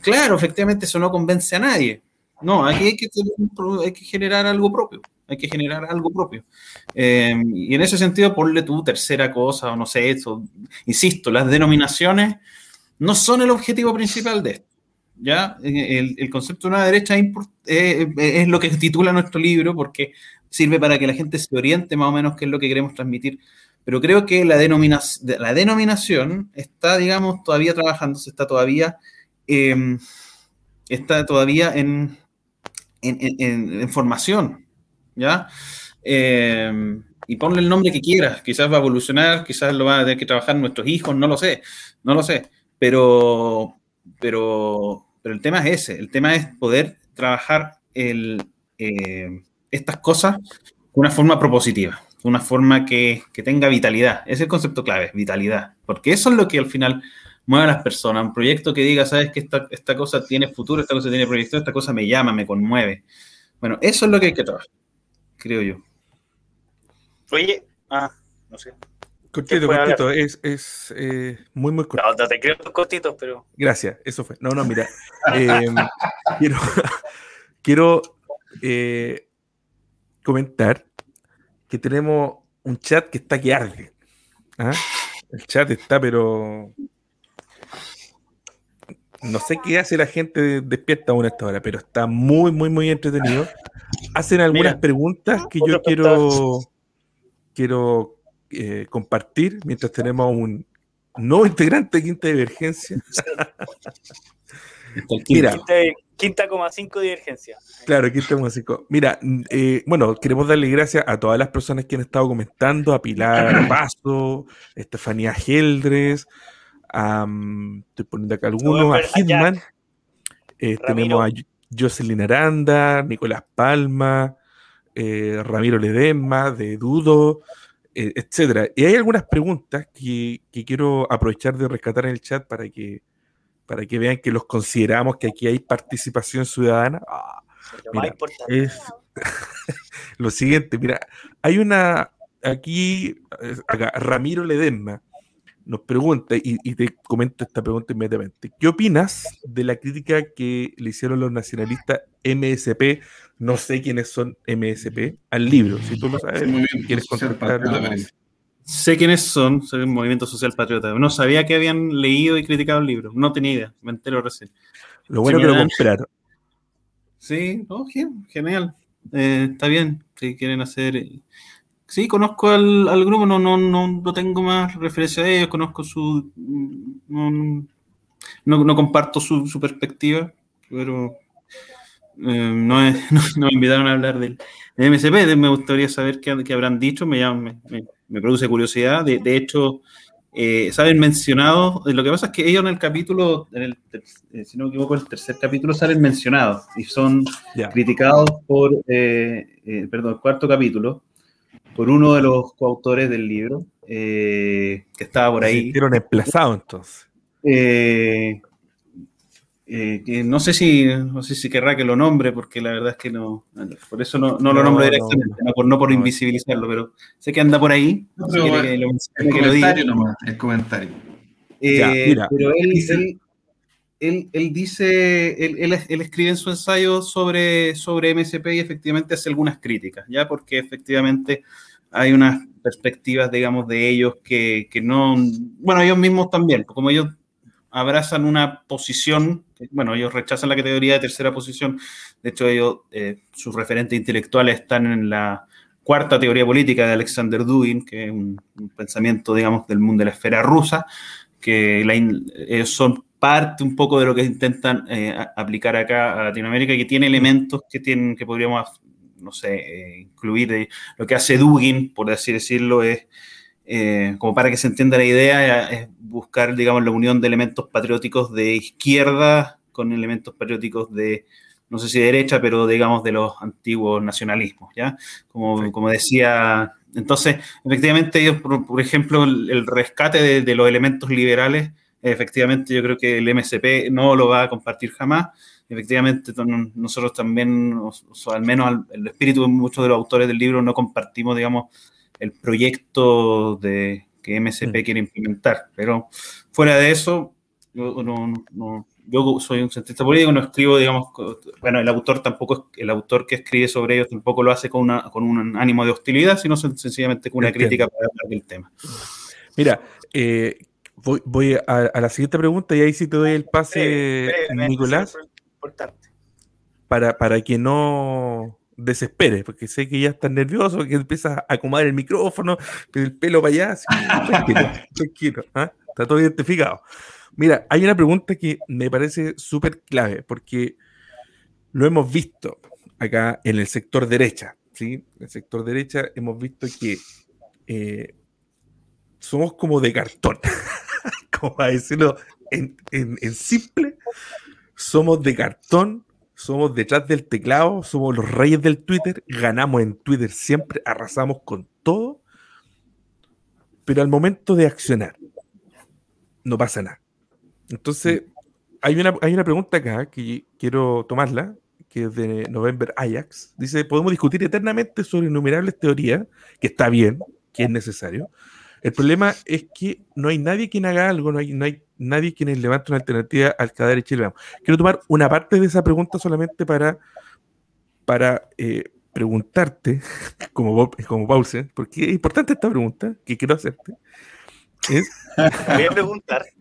claro, efectivamente eso no convence a nadie. No, aquí hay que, hay que generar algo propio hay que generar algo propio. Eh, y en ese sentido, ponle tu tercera cosa, o no sé, eso. Insisto, las denominaciones no son el objetivo principal de esto. ¿ya? El, concepto de una derecha es, eh, es, lo que titula nuestro libro porque sirve para que la gente se oriente más o menos qué es lo que queremos transmitir. Pero creo que la, denominación, está, digamos, todavía trabajando, está todavía, eh, está todavía en, en formación. ¿Ya? Eh, y ponle el nombre que quieras, quizás va a evolucionar, quizás lo van a tener que trabajar nuestros hijos, no lo sé, no lo sé, pero, pero, pero el tema es ese, el tema es poder trabajar eh, estas cosas de una forma propositiva, una forma que, que, tenga vitalidad, ese es el concepto clave, vitalidad, porque eso es lo que al final mueve a las personas, un proyecto que diga, sabes que esta, esta cosa tiene futuro, esta cosa tiene proyección, esta cosa me llama, me conmueve. Bueno, eso es lo que hay que trabajar creo yo. Oye, ah, no sé. Cortito, cortito, es, es eh, muy, muy cortito. No, te creo cortitos, pero. Gracias, eso fue. No, no, mira. Em, quiero quiero eh, comentar que tenemos un chat que está que arde. ¿ah? El chat está, pero. No sé qué hace la gente despierta aún a esta hora, pero está muy, muy, muy entretenido hacen algunas preguntas que yo quiero, quiero eh, compartir mientras tenemos un nuevo integrante de Quinta Divergencia. Mira, quinta, coma cinco divergencia. Claro, quinta coma cinco. Mira, eh, bueno, queremos darle gracias a todas las personas que han estado comentando, a Pilar Paso, Estefanía Geldres, a, estoy poniendo acá algunos, a Hitman, eh, tenemos a Jocelyn Aranda, Nicolás Palma, eh, Ramiro Ledesma, de Dudo, eh, etcétera. Y hay algunas preguntas que, quiero aprovechar de rescatar en el chat para que, para que vean que los consideramos, que aquí hay participación ciudadana. Ah, es lo siguiente, mira, hay una aquí, acá, Ramiro Ledesma nos pregunta, y, te comento esta pregunta inmediatamente, ¿qué opinas de la crítica que le hicieron los nacionalistas MSP, no sé quiénes son MSP, al libro? Si tú lo sabes, ¿quieres Sé quiénes son, soy un movimiento social patriota. No sabía que habían leído y criticado el libro, no tenía idea, me entero recién. Lo bueno que lo compraron. Sí, genial. Eh, está bien, si quieren hacer... Eh, sí, conozco al, grupo, no, no, no, tengo más referencia a ellos, conozco su... No, no, comparto su, perspectiva, pero eh, no, me invitaron a hablar del, MSP, me gustaría saber qué, habrán dicho, me, me, me, produce curiosidad. De, de hecho, eh, saben mencionados, eh, lo que pasa es que ellos en el capítulo, en el, eh, si no me equivoco, el tercer capítulo salen mencionados y son criticados por, perdón, el cuarto capítulo, por uno de los coautores del libro, que estaba por ahí. Se emplazado entonces. Eh, no sé si no sé si querrá que lo nombre, porque la verdad es que no, por eso no, lo nombro directamente, no, por, no por invisibilizarlo, pero sé que anda por ahí. el, comentario nomás, el comentario. Eh, pero él, él, él, dice, él, escribe en su ensayo sobre, sobre MSP y efectivamente hace algunas críticas, ¿ya? Porque efectivamente hay unas perspectivas, digamos, de ellos que, que no, bueno, ellos mismos también, como ellos abrazan una posición, bueno, ellos rechazan la categoría de tercera posición, de hecho ellos, eh, sus referentes intelectuales están en la cuarta teoría política de Alexander Dugin, que es un, pensamiento, digamos, del mundo de la esfera rusa, que ellos son parte un poco de lo que intentan eh, aplicar acá a Latinoamérica, que tiene elementos que, tienen, que podríamos, no sé, eh, incluir. lo que hace Dugin, por así decirlo, es eh, como para que se entienda la idea, es buscar, digamos, la unión de elementos patrióticos de izquierda con elementos patrióticos de, no sé si de derecha, pero digamos de los antiguos nacionalismos, ¿ya? Como, como decía, entonces, efectivamente, ellos, por, ejemplo, el, rescate de, los elementos liberales, efectivamente, yo creo que el MSP no lo va a compartir jamás. Efectivamente, nosotros también, o, al menos el espíritu de muchos de los autores del libro, no compartimos, digamos, el proyecto de, que MSP mm. quiere implementar. Pero fuera de eso, yo, soy un cientista político, no escribo, digamos, bueno, el autor tampoco, el autor que escribe sobre ellos tampoco lo hace con, una, con un ánimo de hostilidad, sino sencillamente con una crítica para hablar del tema. Mira, eh, voy, a, la siguiente pregunta y ahí sí te doy el pase, Nicolás. Para, para que no, desespere, porque sé que ya estás nervioso, que empiezas a acomodar el micrófono, el pelo para allá. tranquilo, ¿ah? está todo identificado. Mira, hay una pregunta que me parece súper clave, porque lo hemos visto acá en el sector derecha, ¿sí? En el sector derecha hemos visto que eh, somos como de cartón, como a decirlo en simple, somos de cartón somos detrás del teclado, somos los reyes del Twitter, ganamos en Twitter siempre, arrasamos con todo, pero al momento de accionar, no pasa nada. Entonces, hay una, hay una pregunta acá que quiero tomarla, que es de November Ajax. Dice, podemos discutir eternamente sobre innumerables teorías, que está bien, que es necesario, el problema es que no hay nadie quien haga algo, no hay, no hay nadie quien levante una alternativa al cadáver de Chile. Quiero tomar una parte de esa pregunta solamente para, para eh, preguntarte, como, como Paulsen, porque es importante esta pregunta que quiero hacerte. Es, voy a preguntar.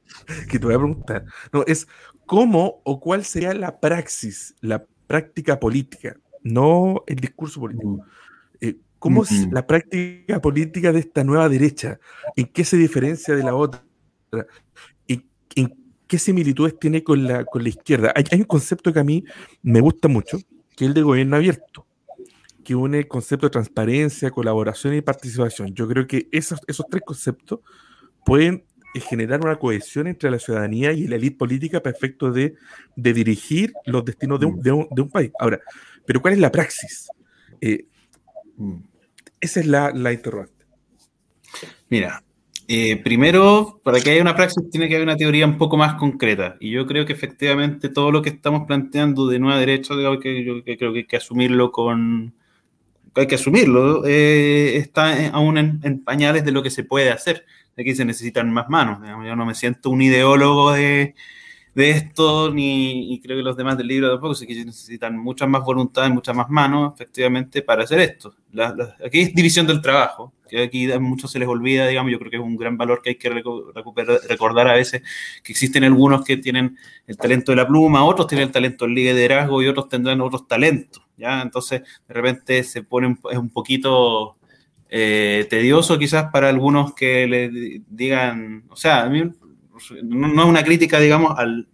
Que te voy a preguntar. No, es cómo o cuál sería la praxis, la práctica política, no el discurso político. ¿Cómo es la práctica política de esta nueva derecha? ¿En qué se diferencia de la otra? ¿En, en qué similitudes tiene con la, con la izquierda? Hay, un concepto que a mí me gusta mucho, que es el de gobierno abierto, que une el concepto de transparencia, colaboración y participación. Yo creo que esos, esos tres conceptos pueden eh, generar una cohesión entre la ciudadanía y la élite política para efecto de, de dirigir los destinos de un, mm. de, un, de un, país. Ahora, pero ¿cuál es la praxis? Eh, mm. Esa es la, la interrogante. Mira, eh, primero, para que haya una praxis tiene que haber una teoría un poco más concreta. Y yo creo que efectivamente todo lo que estamos planteando de nueva derecha, que yo creo que hay que asumirlo con... Hay que asumirlo, eh, está aún en, pañales de lo que se puede hacer. Aquí se necesitan más manos. Yo no me siento un ideólogo de, de esto, ni y creo que los demás del libro tampoco, así que necesitan muchas más voluntades, muchas más manos, efectivamente, para hacer esto. aquí es división del trabajo, que aquí a muchos se les olvida, digamos, yo creo que es un gran valor que hay que recordar a veces, que existen algunos que tienen el talento de la pluma, otros tienen el talento del liderazgo y otros tendrán otros talentos, ¿ya? Entonces, de repente se pone es un poquito... Eh, tedioso quizás para algunos que le digan, o sea, a mí no, es una crítica, digamos, al,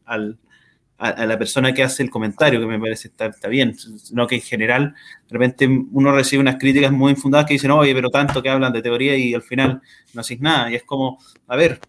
a, la persona que hace el comentario, que me parece está, está bien, sino que en general, de repente uno recibe unas críticas muy infundadas que dicen, oye, pero tanto que hablan de teoría y al final no haces nada. Y es como, a ver,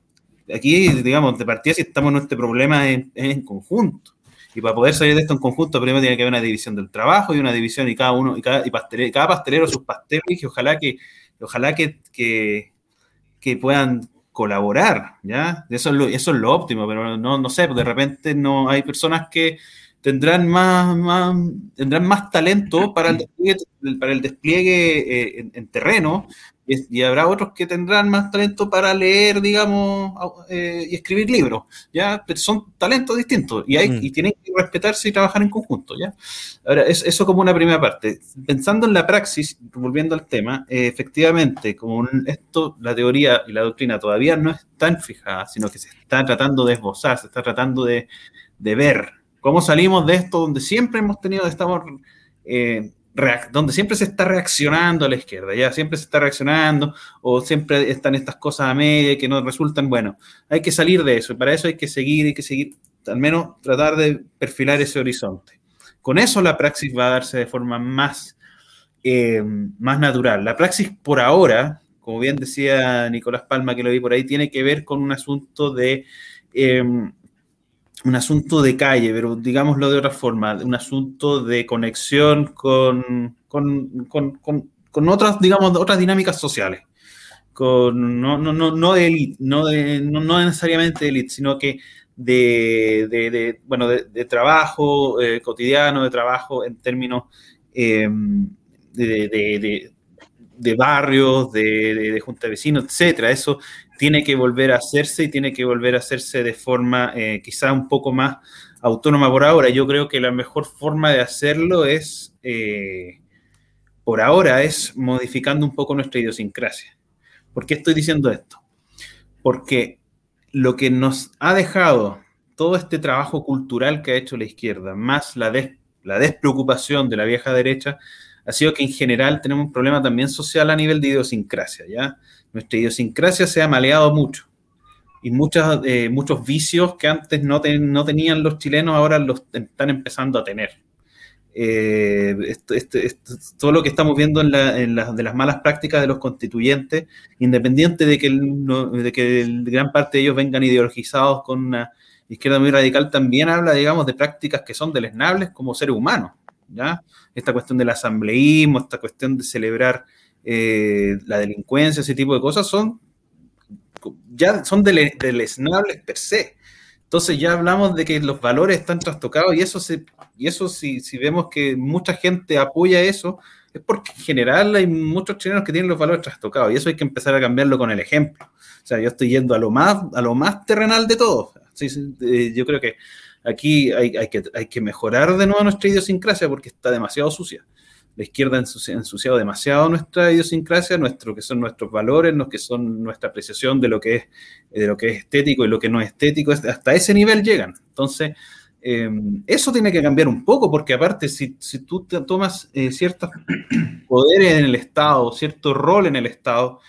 aquí, digamos, de partida si estamos en este problema en, en conjunto. Y para poder salir de esto en conjunto, primero tiene que haber una división del trabajo y una división y cada uno, y cada, y pastelero, cada pastelero sus pasteles, y ojalá que, ojalá que, que puedan colaborar, ¿ya? Eso es lo, óptimo, pero no, no sé, de repente no hay personas que tendrán más, más tendrán más talento para el despliegue, para el despliegue eh, en, terreno y, habrá otros que tendrán más talento para leer, digamos, eh, y escribir libros, ¿ya? Pero son talentos distintos y, hay, mm. y tienen que respetarse y trabajar en conjunto, ¿ya? Ahora, es, eso como una primera parte. Pensando en la praxis, volviendo al tema, eh, efectivamente, como esto, la teoría y la doctrina todavía no están fijadas, sino que se está tratando de esbozar, se está tratando de, de ver cómo salimos de esto donde siempre hemos tenido, estamos... Eh, donde siempre se está reaccionando a la izquierda, ya siempre se está reaccionando o siempre están estas cosas a media que no resultan, bueno, hay que salir de eso y para eso hay que seguir, hay que seguir, al menos tratar de perfilar ese horizonte. Con eso la praxis va a darse de forma más, eh, más natural. La praxis por ahora, como bien decía Nicolás Palma, que lo vi por ahí, tiene que ver con un asunto de... Eh, un asunto de calle, pero digámoslo de otra forma, un asunto de conexión con, con, otras, digamos, otras dinámicas sociales. Con, no, no, no, no de élite, no, no, necesariamente de élite, sino que de, de, bueno, de, trabajo eh, cotidiano, de trabajo en términos de, de, barrios, de, junta de vecinos, etcétera. Eso tiene que volver a hacerse y tiene que volver a hacerse de forma eh, quizá un poco más autónoma por ahora. Yo creo que la mejor forma de hacerlo es, eh, por ahora, es modificando un poco nuestra idiosincrasia. ¿Por qué estoy diciendo esto? Porque lo que nos ha dejado todo este trabajo cultural que ha hecho la izquierda, más la, la despreocupación de la vieja derecha, ha sido que en general tenemos un problema también social a nivel de idiosincrasia, ¿ya? Nuestra idiosincrasia se ha maleado mucho y muchos, eh, muchos vicios que antes no, no, tenían los chilenos ahora los están empezando a tener. Eh, todo lo que estamos viendo en, de las malas prácticas de los constituyentes, independiente de que, de que gran parte de ellos vengan ideologizados con una izquierda muy radical, también habla, digamos, de prácticas que son deleznables como seres humanos. ¿ya? Esta cuestión del asambleísmo, esta cuestión de celebrar eh, la delincuencia, ese tipo de cosas, son ya son deleznables per se. Entonces ya hablamos de que los valores están trastocados y eso, y eso si, si vemos que mucha gente apoya eso, es porque en general hay muchos chilenos que tienen los valores trastocados y eso hay que empezar a cambiarlo con el ejemplo. O sea, yo estoy yendo a lo más, a lo más terrenal de todo. Eh, yo creo que aquí hay, hay, que, hay que mejorar de nuevo nuestra idiosincrasia porque está demasiado sucia la izquierda ha ensuciado demasiado nuestra idiosincrasia, nuestro, que son nuestros valores, lo que son nuestra apreciación de lo que es, de lo que es estético y lo que no es estético, hasta ese nivel llegan. Entonces, em, eso tiene que cambiar un poco, porque aparte, si, si tú tomas eh, ciertos poderes en el Estado, cierto rol en el Estado,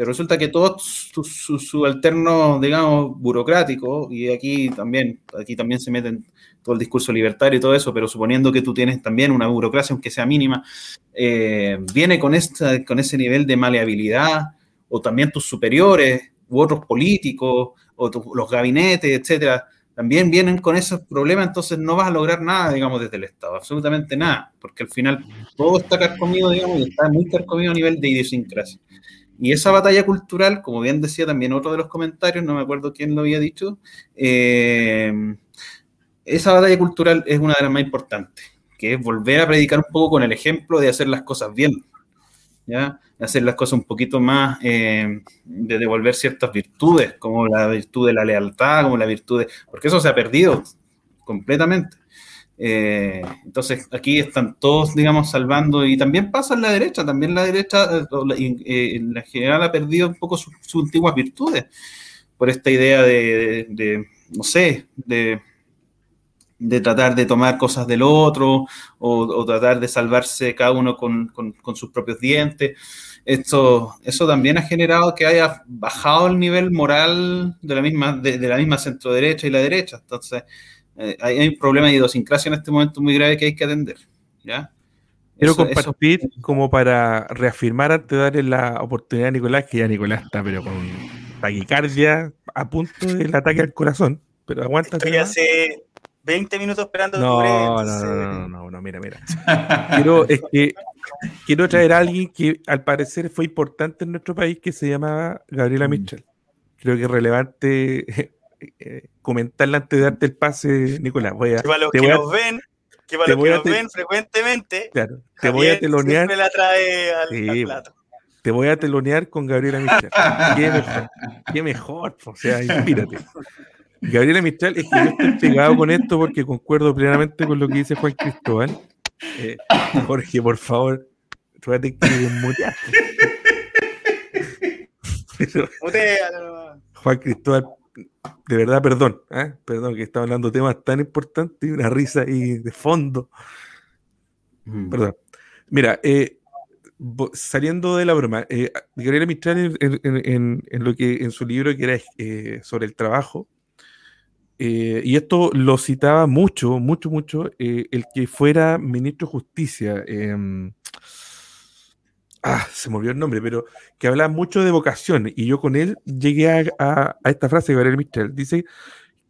pero resulta que todo su, su, alterno, digamos, burocrático, y aquí también, aquí también se meten todo el discurso libertario y todo eso, pero suponiendo que tú tienes también una burocracia, aunque sea mínima, eh, viene con, esta, con ese nivel de maleabilidad, o también tus superiores, u otros políticos, o los gabinetes, etcétera, también vienen con esos problemas, entonces no vas a lograr nada, digamos, desde el Estado, absolutamente nada, porque al final todo está carcomido, digamos, y está muy carcomido a nivel de idiosincrasia. Y esa batalla cultural, como bien decía también otro de los comentarios, no me acuerdo quién lo había dicho, eh, esa batalla cultural es una de las más importantes, que es volver a predicar un poco con el ejemplo de hacer las cosas bien. ¿ya? hacer las cosas un poquito más, eh, de devolver ciertas virtudes, como la virtud de la lealtad, como la virtud de... Porque eso se ha perdido completamente. Eh, entonces aquí están todos, digamos, salvando y también pasa en la derecha, también la derecha eh, en la general ha perdido un poco sus, antiguas virtudes por esta idea de, no sé, de, de, tratar de tomar cosas del otro o, tratar de salvarse cada uno con, sus propios dientes. Esto, eso también ha generado que haya bajado el nivel moral de la misma, de, de la misma centro derecha y la derecha. Entonces, eh, hay, un problema de idiosincrasia en este momento muy grave que hay que atender. ¿ya? Quiero compartir como para reafirmar antes de darle la oportunidad a Nicolás, que ya Nicolás está pero con taquicardia a punto del ataque al corazón. Pero aguanta. Estoy hace 20 minutos esperando. No, no, no, no, no, mira, mira. quiero, es que, quiero traer a alguien que al parecer fue importante en nuestro país que se llamaba Gabriela mm. Mitchell. Creo que es relevante eh, comentarla antes de darte el pase, Nicolás. Voy a, que para los que nos ven, que para los que nos ven frecuentemente, claro, te voy a telonear. Siempre la trae al, sí, plato. Te voy a telonear con Gabriela Mistral. qué mejor, qué mejor, o sea, inspírate. Gabriela Mistral, es que yo estoy pegado con esto porque concuerdo plenamente con lo que dice Juan Cristóbal. Eh, Jorge, por favor, tener que Juan Cristóbal de verdad, perdón, ¿eh? perdón que estaba hablando de temas tan importantes y una risa ahí de fondo. Mm. Perdón. Mira, eh, saliendo de la broma, eh, Gabriela Mistral en, lo que en su libro que era eh, sobre el trabajo, y esto lo citaba mucho, mucho, mucho, el que fuera ministro de Justicia. Ah, se me olvidó el nombre, pero que habla mucho de vocación. Y yo con él llegué a, esta frase de Gabriel Mistral. Dice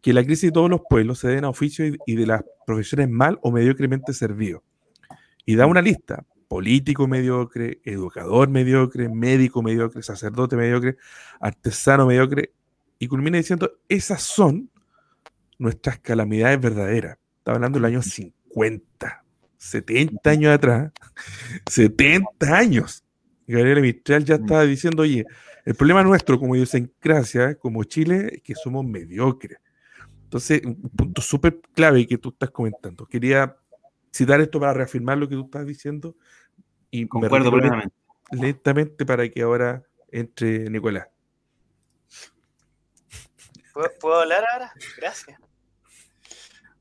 que la crisis de todos los pueblos se deben a oficios y, de las profesiones mal o mediocremente servidos. Y da una lista. Político mediocre, educador mediocre, médico mediocre, sacerdote mediocre, artesano mediocre. Y culmina diciendo, esas son nuestras calamidades verdaderas. Estaba hablando del año 50. 70 años atrás, 70 años, Gabriela Mistral ya estaba diciendo, oye, el problema nuestro como idiosincrasia, como Chile, es que somos mediocres. Entonces, un punto súper clave que tú estás comentando. Quería citar esto para reafirmar lo que tú estás diciendo. Y Concuerdo plenamente. Lentamente para que ahora entre Nicolás. ¿Puedo hablar ahora? Gracias.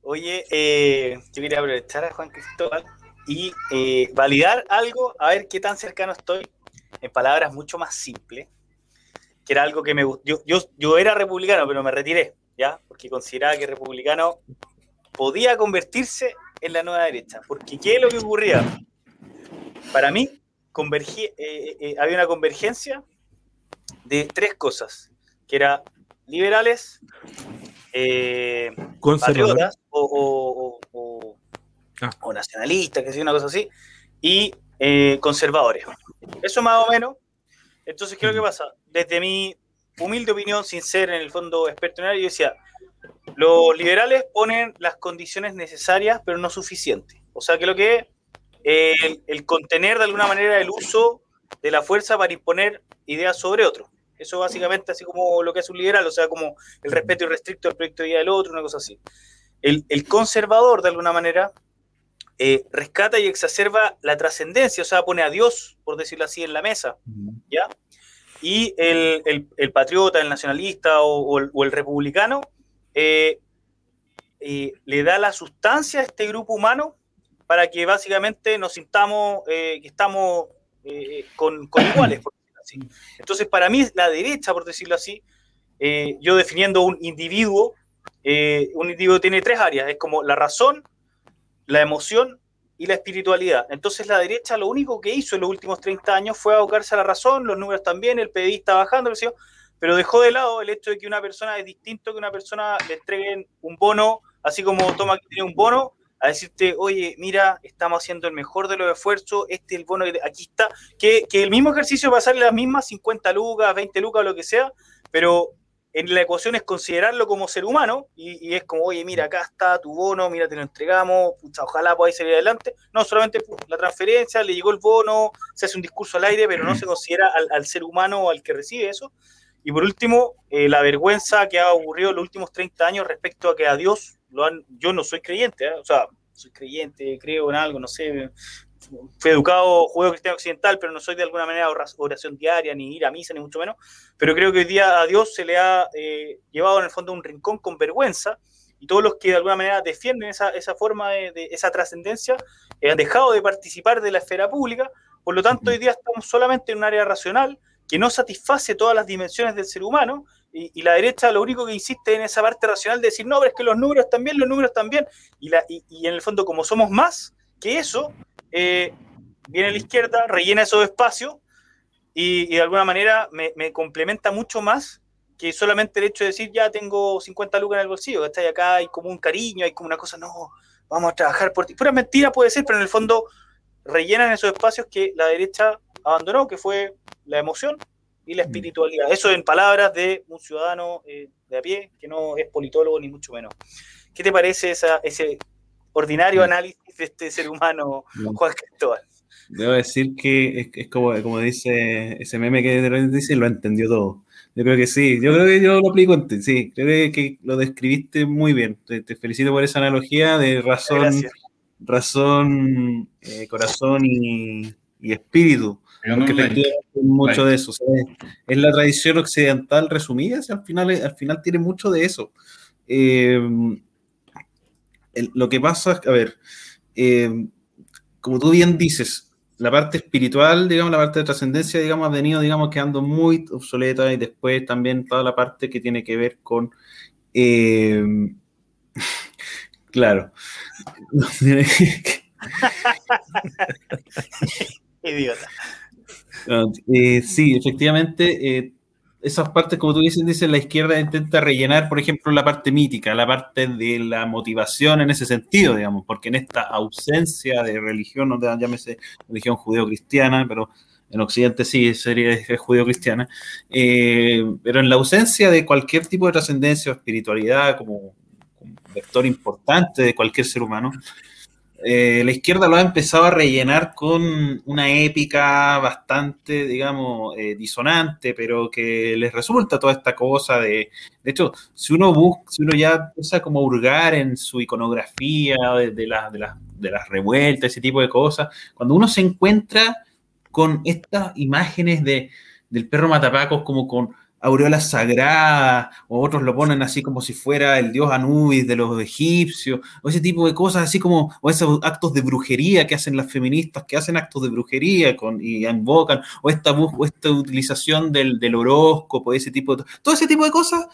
Oye, eh, yo quería aprovechar a Juan Cristóbal y eh, validar algo, a ver qué tan cercano estoy, en palabras mucho más simples, que era algo que me gustó. Yo, yo, era republicano, pero me retiré, ¿ya? Porque consideraba que republicano podía convertirse en la nueva derecha. Porque ¿qué es lo que ocurría? Para mí, eh, había una convergencia de tres cosas, que era liberales, eh, patriotas o, ah. o, nacionalistas, que sea una cosa así, y eh, conservadores. Eso más o menos. Entonces, ¿qué es lo que pasa? Desde mi humilde opinión, sin ser en el fondo experto en área, yo decía, los liberales ponen las condiciones necesarias, pero no suficientes. O sea, que lo que es el, el contener de alguna manera el uso de la fuerza para imponer ideas sobre otros. Eso básicamente así como lo que es un liberal, o sea, como el respeto irrestricto al proyecto de vida del otro, una cosa así. El, conservador, de alguna manera, eh, rescata y exacerba la trascendencia, o sea, pone a Dios, por decirlo así, en la mesa, ¿ya? Y el, patriota, el nacionalista o, el, republicano eh, eh, le da la sustancia a este grupo humano para que básicamente nos sintamos que estamos con, con, iguales, entonces, para mí, la derecha, por decirlo así, eh, yo definiendo un individuo, eh, un individuo tiene tres áreas, es como la razón, la emoción y la espiritualidad. Entonces la derecha lo único que hizo en los últimos 30 años fue abocarse a la razón, los números también, el PDI está bajando, pero dejó de lado el hecho de que una persona es distinto que una persona le entreguen un bono, así como toma que tiene un bono, a decirte, oye, mira, estamos haciendo el mejor de los esfuerzos, este es el bono, aquí está, que, que el mismo ejercicio va a salir las mismas 50 lucas, 20 lucas, lo que sea, pero en la ecuación es considerarlo como ser humano y, es como, oye, mira, acá está tu bono, mira, te lo entregamos, ojalá podáis salir adelante. No, solamente la transferencia, le llegó el bono, se hace un discurso al aire, pero no se considera al, ser humano o al que recibe eso. Y por último, eh, la vergüenza que ha ocurrido en los últimos 30 años respecto a que a Dios lo han, yo no soy creyente, ¿eh? o sea, soy creyente, creo en algo, no sé, fui educado juego cristiano occidental, pero no soy de alguna manera oración diaria, ni ir a misa, ni mucho menos. Pero creo que hoy día a Dios se le ha eh, llevado en el fondo a un rincón con vergüenza y todos los que de alguna manera defienden esa, esa forma de, esa trascendencia eh, han dejado de participar de la esfera pública. Por lo tanto, hoy día estamos solamente en un área racional que no satisface todas las dimensiones del ser humano y, la derecha lo único que insiste en esa parte racional de decir, no, pero es que los números también, los números también. Y, la, y, y en el fondo, como somos más que eso, eh, viene la izquierda, rellena esos espacios y, de alguna manera me, complementa mucho más que solamente el hecho de decir, ya tengo 50 lucas en el bolsillo, está acá hay como un cariño, hay como una cosa, no, vamos a trabajar por ti. Pura mentira puede ser, pero en el fondo rellenan esos espacios que la derecha abandonó, que fue la emoción y la mm. espiritualidad. Eso en palabras de un ciudadano eh, de a pie, que no es politólogo ni mucho menos. ¿Qué te parece esa, ese ordinario mm. análisis de este ser humano, Juan Cristóbal. Debo decir que es, como, como dice ese meme que de repente dice, lo entendió todo. Yo creo que sí, yo creo que yo lo aplico sí, creo que lo describiste muy bien. Te, felicito por esa analogía de razón, razón, eh, corazón y, espíritu. Porque efectivamente mucho de eso. Es la tradición occidental resumida, al final, al final tiene mucho de eso. Eh, lo que pasa es, a ver, eh, como tú bien dices, la parte espiritual, digamos, la parte de trascendencia, digamos, ha venido, digamos, quedando muy obsoleta y después también toda la parte que tiene que ver con, eh, claro, Idiota. Eh, sí, efectivamente, esas partes, como tú dices, dice la izquierda intenta rellenar, por ejemplo, la parte mítica, la parte de la motivación en ese sentido, digamos, porque en esta ausencia de religión, no llámese religión judeo-cristiana, pero en Occidente sí sería judeo-cristiana, eh, pero en la ausencia de cualquier tipo de trascendencia o espiritualidad como, como vector importante de cualquier ser humano, eh, la izquierda lo ha empezado a rellenar con una épica bastante, digamos, eh, disonante, pero que les resulta toda esta cosa de... De hecho, si uno busca, si uno ya empieza como a hurgar en su iconografía de, de, de las revueltas, ese tipo de cosas, cuando uno se encuentra con estas imágenes de, del perro matapacos como con aureola sagrada, o otros lo ponen así como si fuera el dios Anubis de los egipcios, o ese tipo de cosas, así como, o esos actos de brujería que hacen las feministas, que hacen actos de brujería con, y invocan, o esta, o esta utilización del, del horóscopo, ese tipo de, todo ese tipo de cosas,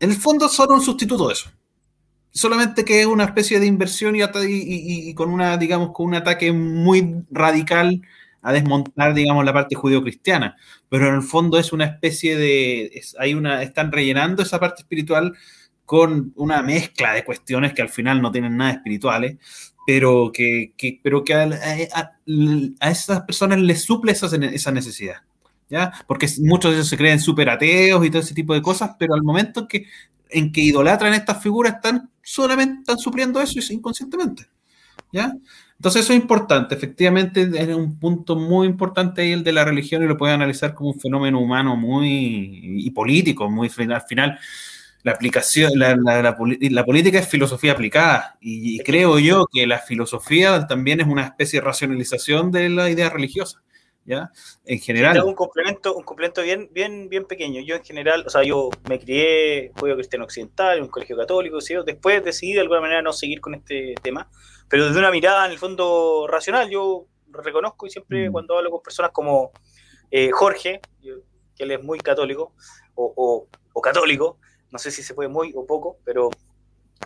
en el fondo son un sustituto de eso. Solamente que es una especie de inversión y, y con una, digamos, con un ataque muy radical a desmontar, digamos, la parte judío-cristiana, pero en el fondo es una especie de, hay una, están rellenando esa parte espiritual con una mezcla de cuestiones que al final no tienen nada espirituales, pero que, pero que a, esas personas les suple esa, esa necesidad. ¿Ya? Porque muchos de ellos se creen súper ateos y todo ese tipo de cosas, pero al momento en que, en que idolatran estas figuras, están solamente están supliendo eso inconscientemente. ¿Ya? Entonces eso es importante, efectivamente es un punto muy importante el de la religión y lo puede analizar como un fenómeno humano muy y político, muy al final la aplicación, la, la, política es filosofía aplicada y, creo yo que la filosofía también es una especie de racionalización de la idea religiosa. ¿Ya? En general. un complemento, un complemento bien, bien, bien pequeño. Yo en general, o sea, yo me crié, juego cristiano occidental, en un colegio católico, después decidí de alguna manera no seguir con este tema pero desde una mirada en el fondo racional. Yo reconozco y siempre mm. cuando hablo con personas como eh, Jorge, que él es muy católico, o, católico, no sé si se puede muy o poco, pero...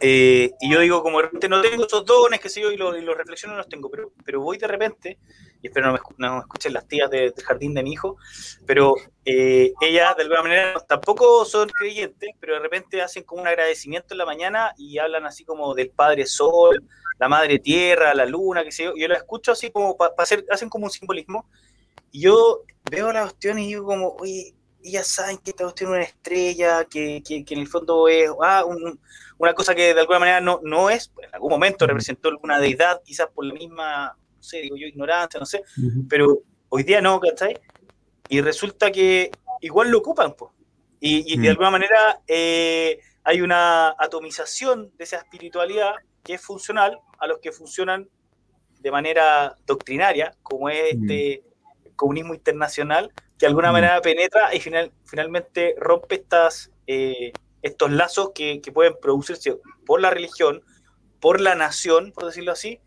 Eh, y yo digo, como de repente no tengo esos dones, que sé yo, y los lo reflexiono no los tengo, pero, pero voy de repente, y espero no me, escuchen las tías del jardín de mi hijo, pero eh, ellas de alguna manera tampoco son creyentes, pero de repente hacen como un agradecimiento en la mañana y hablan así como del Padre Sol, la madre tierra, la luna, que sé yo, yo la escucho así como para hacer, hacen como un simbolismo, y yo veo la cuestión y digo como, oye, ellas saben que esta cuestión es una estrella, que, que, en el fondo es ah, una cosa que de alguna manera no, no es, en algún momento representó alguna deidad, quizás por la misma, no sé, digo yo, ignorancia, no sé, pero hoy día no, ¿cachai? Y resulta que igual lo ocupan, pues. Y, de alguna manera eh, hay una atomización de esa espiritualidad que es funcional a los que funcionan de manera doctrinaria, como es este comunismo internacional, que de alguna manera penetra y final, finalmente rompe estas, eh, estos lazos que, pueden producirse por la religión, por la nación, por decirlo así,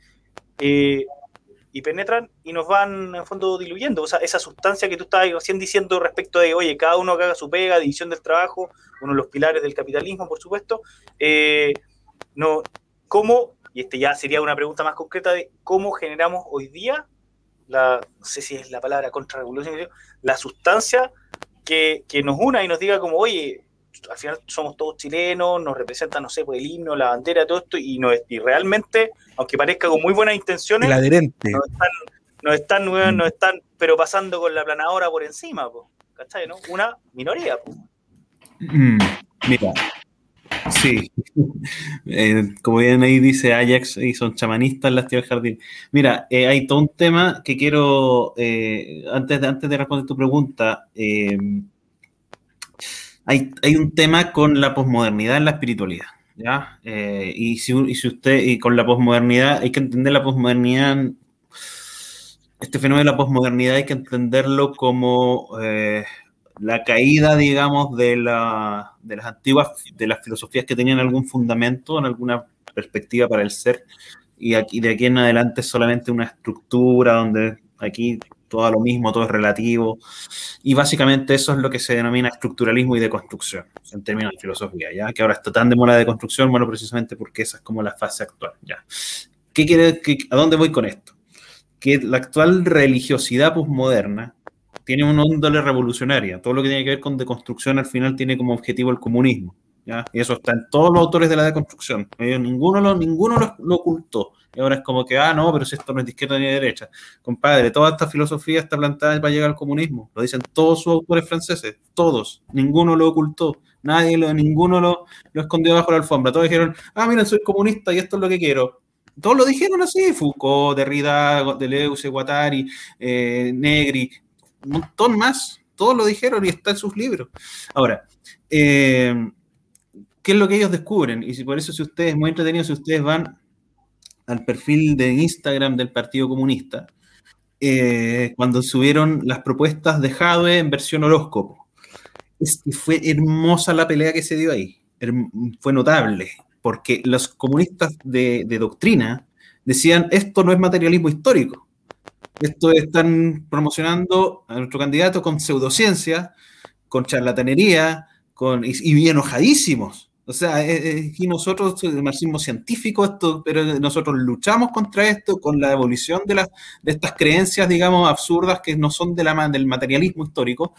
eh, y penetran y nos van en fondo diluyendo. O sea, esa sustancia que tú estabas recién diciendo respecto de, oye, cada uno que haga su pega, división del trabajo, uno de los pilares del capitalismo, por supuesto, eh, no, ¿cómo, y este ya sería una pregunta más concreta de cómo generamos hoy día, la, no sé si es la palabra contrarrevolución, la sustancia que, que nos una y nos diga como, oye, al final somos todos chilenos, nos representa, no sé, pues el himno, la bandera, todo esto, y, no, y realmente, aunque parezca con muy buenas intenciones, el adherente. Nos están, nos están, mm. nos están, pero pasando con la planadora por encima, pues, ¿cachai? No? Una minoría. Pues. mira, sí, eh, como bien ahí dice Ajax, y son chamanistas las tías del jardín. Mira, eh, hay todo un tema que quiero, eh, antes, de, antes de responder tu pregunta, hay, un tema con la posmodernidad en la espiritualidad. ¿ya? Eh, y, si, usted, y con la posmodernidad, hay que entender la posmodernidad, este fenómeno de la posmodernidad hay que entenderlo como la caída, digamos, de, la, de las antiguas, de las filosofías que tenían algún fundamento, en alguna perspectiva para el ser, y aquí, de aquí en adelante solamente una estructura donde aquí todo lo mismo, todo es relativo. Y básicamente eso es lo que se denomina estructuralismo y deconstrucción, en términos de filosofía, ¿ya? Que ahora está tan de moda de construcción, bueno, precisamente porque esa es como la fase actual, ¿ya? ¿Qué quiere, ¿A dónde voy con esto? Que la actual religiosidad postmoderna tiene una índole revolucionaria. Todo lo que tiene que ver con deconstrucción al final tiene como objetivo el comunismo. ¿ya? Y eso está en todos los autores de la deconstrucción. ninguno, lo, ninguno lo ocultó. Y ahora es como que, ah, no, pero si esto no es de izquierda ni de derecha. Compadre, toda esta filosofía está plantada para llegar al comunismo. Lo dicen todos sus autores franceses, todos. Ninguno lo ocultó. Nadie, lo, ninguno lo, lo escondió bajo la alfombra. Todos dijeron, ah, miren, soy comunista y esto es lo que quiero. Todos lo dijeron así, Foucault, Derrida, Deleuze, Guattari, eh, Negri, un montón más. Todos lo dijeron y está en sus libros. Ahora, eh, ¿qué es lo que ellos descubren? Y si por eso si ustedes, muy entretenidos, si ustedes van al perfil de Instagram del Partido Comunista, eh, cuando subieron las propuestas de Jadwe en versión horóscopo. Fue hermosa la pelea que se dio ahí. Fue notable, porque los comunistas de, doctrina decían, esto no es materialismo histórico. Esto están promocionando a nuestro candidato con pseudociencia, con charlatanería, con, y, y enojadísimos o sea, y nosotros, el marxismo científico, esto, pero nosotros luchamos contra esto, con la evolución de, las, de estas creencias, digamos, absurdas que no son de la, del materialismo histórico.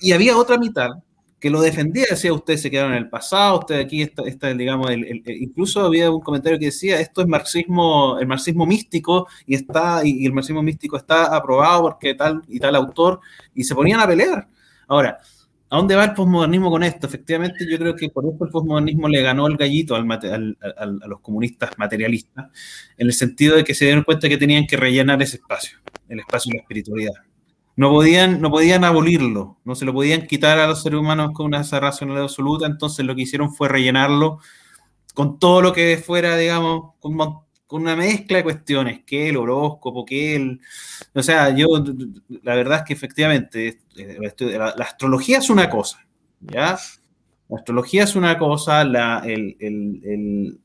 Y había otra mitad que lo defendía, decía, ustedes se quedaron en el pasado, ustedes aquí, está, digamos, incluso había un comentario que decía, esto es marxismo, el marxismo místico, y, está, y el marxismo místico está aprobado porque tal y tal autor, y se ponían a pelear. Ahora, ¿A dónde va el posmodernismo con esto? Efectivamente, yo creo que por eso el posmodernismo le ganó el gallito al, a los comunistas materialistas, en el sentido de que se dieron cuenta que tenían que rellenar ese espacio, el espacio de la espiritualidad. No podían, no podían abolirlo, no se lo podían quitar a los seres humanos con una racionalidad absoluta, entonces lo que hicieron fue rellenarlo con todo lo que fuera, digamos, con una mezcla de cuestiones, que el horóscopo, que el... O sea, yo, la verdad es que efectivamente, eh, la, astrología es una cosa, ¿ya? La astrología es una cosa, la, el, el,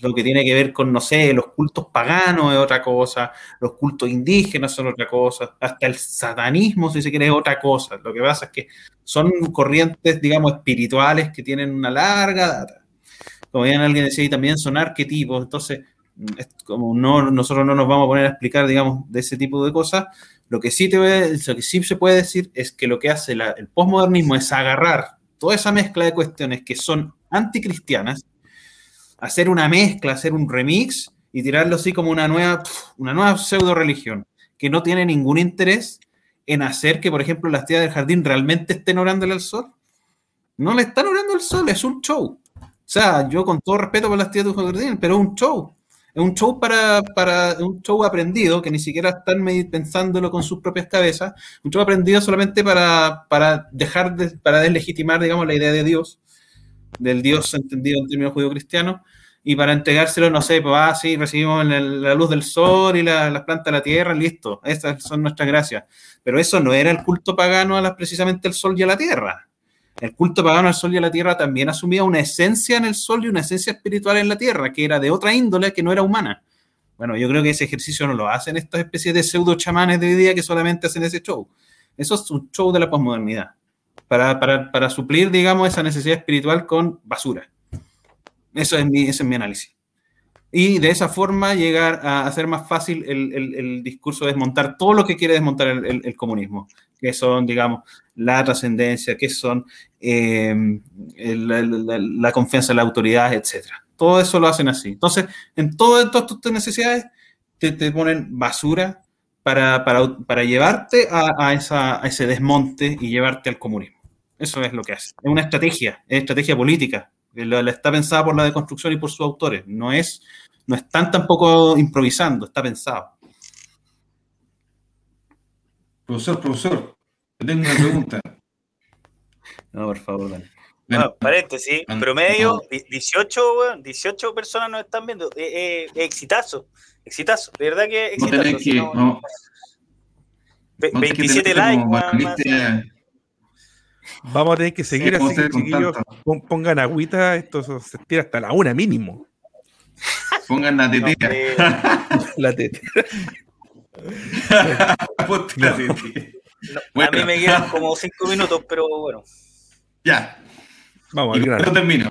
lo que tiene que ver con, no sé, los cultos paganos es otra cosa, los cultos indígenas son otra cosa, hasta el satanismo, si se quiere, es otra cosa. Lo que pasa es que son corrientes, digamos, espirituales que tienen una larga data. Como bien alguien decía, y también son arquetipos, entonces como no, nosotros no nos vamos a poner a explicar, digamos, de ese tipo de cosas, lo que sí, te lo que sí se puede decir es que lo que hace el postmodernismo es agarrar toda esa mezcla de cuestiones que son anticristianas, hacer una mezcla, hacer un remix y tirarlo así como una nueva, una nueva pseudo religión que no tiene ningún interés en hacer que, por ejemplo, las tías del jardín realmente estén orándole al sol? No le están orando al sol, es un show. O sea, yo con todo respeto por las tías del jardín, pero es un show. Es un show para, para un show aprendido, que ni siquiera están pensándolo con sus propias cabezas, un show aprendido solamente para, para dejar de, para deslegitimar, digamos, la idea de Dios, del Dios entendido en términos judío-cristianos, y para entregárselo, no sé, pues ah, sí, recibimos la luz del sol y las plantas de la tierra, listo, esas son nuestras gracias. Pero eso no era el culto pagano a las, precisamente el sol y a la tierra. El culto pagano al sol y a la tierra también asumía una esencia en el sol y una esencia espiritual en la tierra, que era de otra índole, que no era humana. Bueno, yo creo que ese ejercicio no lo hacen estas especies de pseudo chamanes de hoy día que solamente hacen ese show. Eso es un show de la posmodernidad, para, para, para suplir, digamos, esa necesidad espiritual con basura. Eso es mi, ese es mi análisis. Y de esa forma llegar a hacer más fácil el, el, el discurso de desmontar todo lo que quiere desmontar el, el comunismo, que son, digamos, la trascendencia, que son eh, la, confianza en la autoridad, etc. Todo eso lo hacen así. Entonces, en todas tus necesidades, te, te ponen basura para, para, para llevarte a, a, esa, a, ese desmonte y llevarte al comunismo. Eso es lo que hace. Es una estrategia, es estrategia política. La, está pensada por la deconstrucción y por sus autores. No es, no están tampoco improvisando, está pensado. Profesor, profesor, tengo una pregunta. no, por favor, dale. Bueno, paréntesis, promedio, 18, 18 personas nos están viendo. Eh, eh, exitazo, exitazo, de verdad que exitazo. No que, no, no, 27 likes. Vamos a tener que seguir sí, así que chiquillos pongan agüita, esto se estira hasta la una mínimo. Pongan la tetera. la tetera. la tetera. No, bueno. A mí me quedan como cinco minutos, pero bueno. Ya. Vamos, al grano. termino.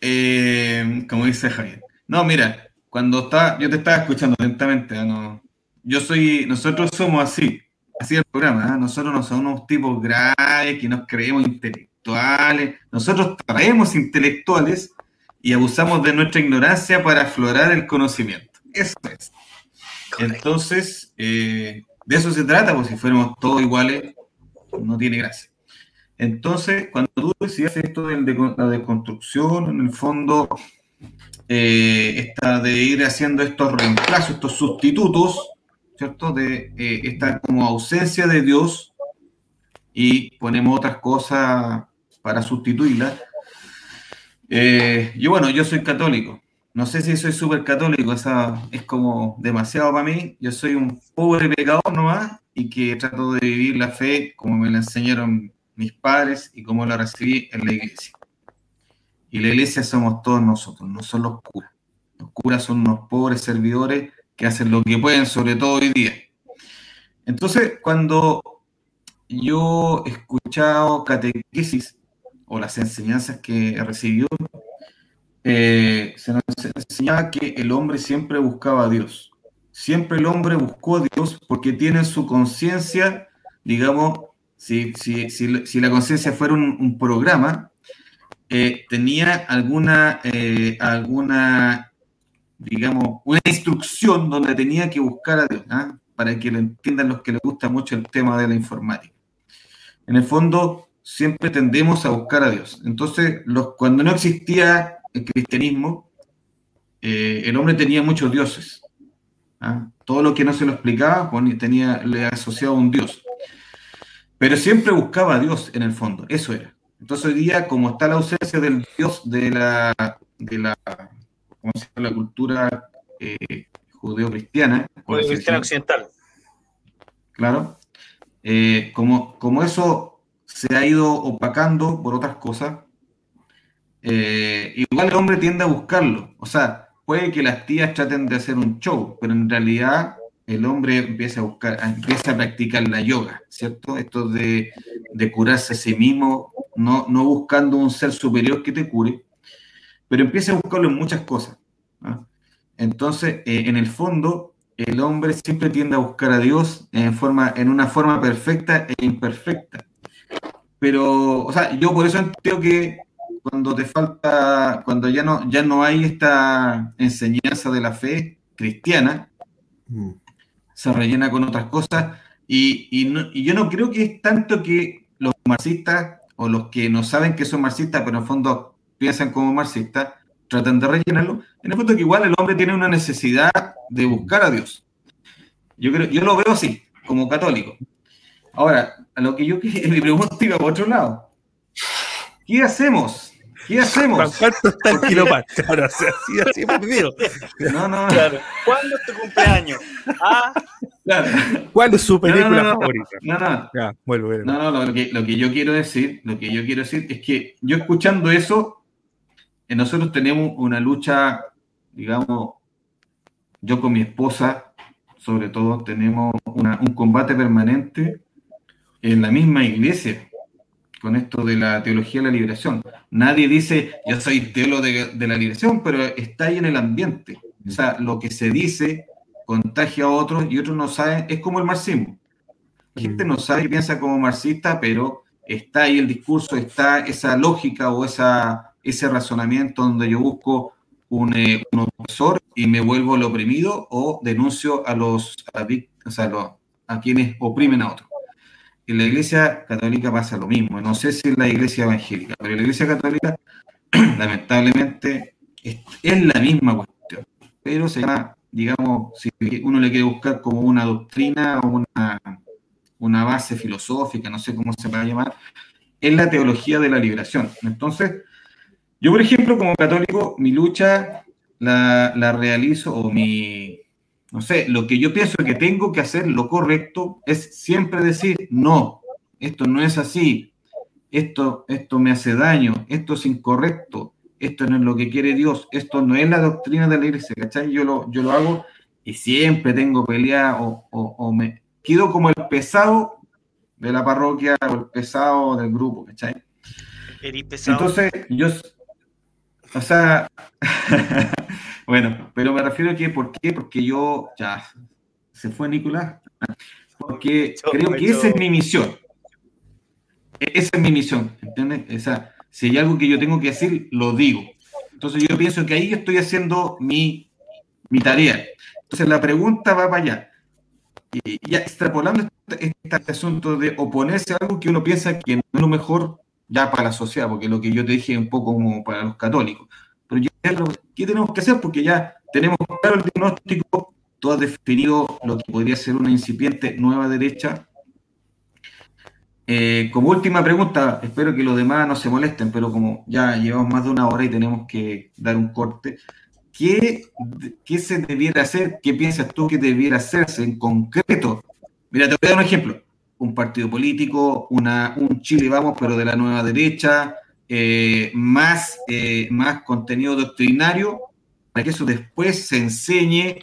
Eh, como dice Javier. No, mira, cuando está, yo te estaba escuchando lentamente. ¿no? Yo soy, nosotros somos así, así el programa. ¿eh? Nosotros no somos unos tipos graves que nos creemos intelectuales. Nosotros traemos intelectuales y abusamos de nuestra ignorancia para aflorar el conocimiento. Eso es. Correcto. Entonces, eh, de eso se trata, pues si fuéramos todos iguales, no tiene gracia. Entonces, cuando tú decías esto de la deconstrucción, en el fondo, eh, esta de ir haciendo estos reemplazos, estos sustitutos, ¿cierto? De eh, esta como ausencia de Dios y ponemos otras cosas para sustituirla. Eh, yo, bueno, yo soy católico. No sé si soy súper católico, esa es como demasiado para mí. Yo soy un pobre pecador nomás y que trato de vivir la fe como me la enseñaron mis padres y como la recibí en la iglesia. Y la iglesia somos todos nosotros, no son los curas. Los curas son unos pobres servidores que hacen lo que pueden, sobre todo hoy día. Entonces, cuando yo he escuchado catequesis o las enseñanzas que he recibido, eh, se nos enseñaba que el hombre siempre buscaba a Dios. Siempre el hombre buscó a Dios porque tiene su conciencia, digamos, si, si, si, si la conciencia fuera un, un programa, eh, tenía alguna, eh, alguna, digamos, una instrucción donde tenía que buscar a Dios, ¿eh? para que lo entiendan los que les gusta mucho el tema de la informática. En el fondo, siempre tendemos a buscar a Dios. Entonces, los, cuando no existía el cristianismo, eh, el hombre tenía muchos dioses. ¿ah? Todo lo que no se lo explicaba tenía, le asociaba a un dios. Pero siempre buscaba a Dios en el fondo, eso era. Entonces hoy día, como está la ausencia del Dios de la, de la, ¿cómo se llama? la cultura eh, judeo-cristiana. Judeo-cristiana occidental. Claro. Eh, como, como eso se ha ido opacando por otras cosas, eh, igual el hombre tiende a buscarlo. O sea, puede que las tías traten de hacer un show, pero en realidad el hombre empieza a buscar, empieza a practicar la yoga, ¿cierto? Esto de, de curarse a sí mismo, no, no, buscando un ser superior que te cure, pero empieza a buscarlo en muchas cosas. ¿no? Entonces, eh, en el fondo, el hombre siempre tiende a buscar a Dios en, forma, en una forma perfecta e imperfecta. Pero, o sea, yo por eso entiendo que cuando te falta, cuando ya no, ya no hay esta enseñanza de la fe cristiana, mm. se rellena con otras cosas, Y, y, yo no creo que es tanto que los marxistas o los que no saben que son marxistas, pero en el fondo piensan como marxistas, tratan de rellenarlo. En el fondo que igual el hombre tiene una necesidad de buscar a Dios. Yo, creo, yo lo veo así, como católico. Ahora, a lo que yo mi pregunta iba por otro lado. ¿Qué hacemos? ¿Qué hacemos? ¿Cuánto está el quiropante? Ahora, así, así perdido. No, no. Claro. ¿Cuándo es tu cumpleaños? Ah. Claro. ¿Cuál es su película no, favorita? No, no. Ya, vuelvo, vuelvo. No, no, lo que, lo que yo quiero decir, lo que yo quiero decir es que yo escuchando eso, nosotros tenemos una lucha, digamos, yo con mi esposa, sobre todo, tenemos una, un combate permanente en la misma iglesia con esto de la teología de la liberación. Nadie dice, yo soy teólogo de, de, la liberación, pero está ahí en el ambiente. O sea, lo que se dice contagia a otros y otros no saben, es como el marxismo. La gente no sabe y piensa como marxista, pero está ahí el discurso, está esa lógica o esa, ese razonamiento donde yo busco un, eh, un opresor y me vuelvo el oprimido o denuncio a los, a, o sea, a, quienes oprimen a otros en la iglesia católica pasa lo mismo. No sé si en la iglesia evangélica, pero en la iglesia católica, lamentablemente, es, la misma cuestión. Pero se llama, digamos, si uno le quiere buscar como una doctrina o una, una base filosófica, no sé cómo se va a llamar, es la teología de la liberación. Entonces, yo, por ejemplo, como católico, mi lucha la, la realizo, o mi, no sé, lo que yo pienso que tengo que hacer, lo correcto, es siempre decir, no, esto no es así, esto, esto me hace daño, esto es incorrecto, esto no es lo que quiere Dios, esto no es la doctrina de la iglesia, ¿cachai? Yo lo, yo lo hago y siempre tengo pelea o, o, me quedo como el pesado de la parroquia o el pesado del grupo, ¿cachai? Entonces, yo, o sea, Bueno, pero me refiero a que, ¿por qué? Porque yo, ya, se fue Nicolás, porque creo que esa es mi misión. E-, esa es mi misión, ¿entiendes? Esa, si hay algo que yo tengo que decir, lo digo. Entonces yo pienso que ahí estoy haciendo mi, mi tarea. Entonces la pregunta va para allá. Y ya extrapolando este, este, asunto de oponerse a algo que uno piensa que no es lo mejor ya para la sociedad, porque lo que yo te dije es un poco como para los católicos. Pero ya ¿qué tenemos que hacer? Porque ya tenemos claro el diagnóstico, tú has definido lo que podría ser una incipiente nueva derecha. Eh, como última pregunta, espero que los demás no se molesten, pero como ya llevamos más de una hora y tenemos que dar un corte, ¿qué, qué se debiera hacer? ¿Qué piensas tú que debiera hacerse en concreto? Mira, te voy a dar un ejemplo. Un partido político, una, un Chile Vamos, pero de la nueva derecha, eh, más, eh, más contenido doctrinario para que eso después se enseñe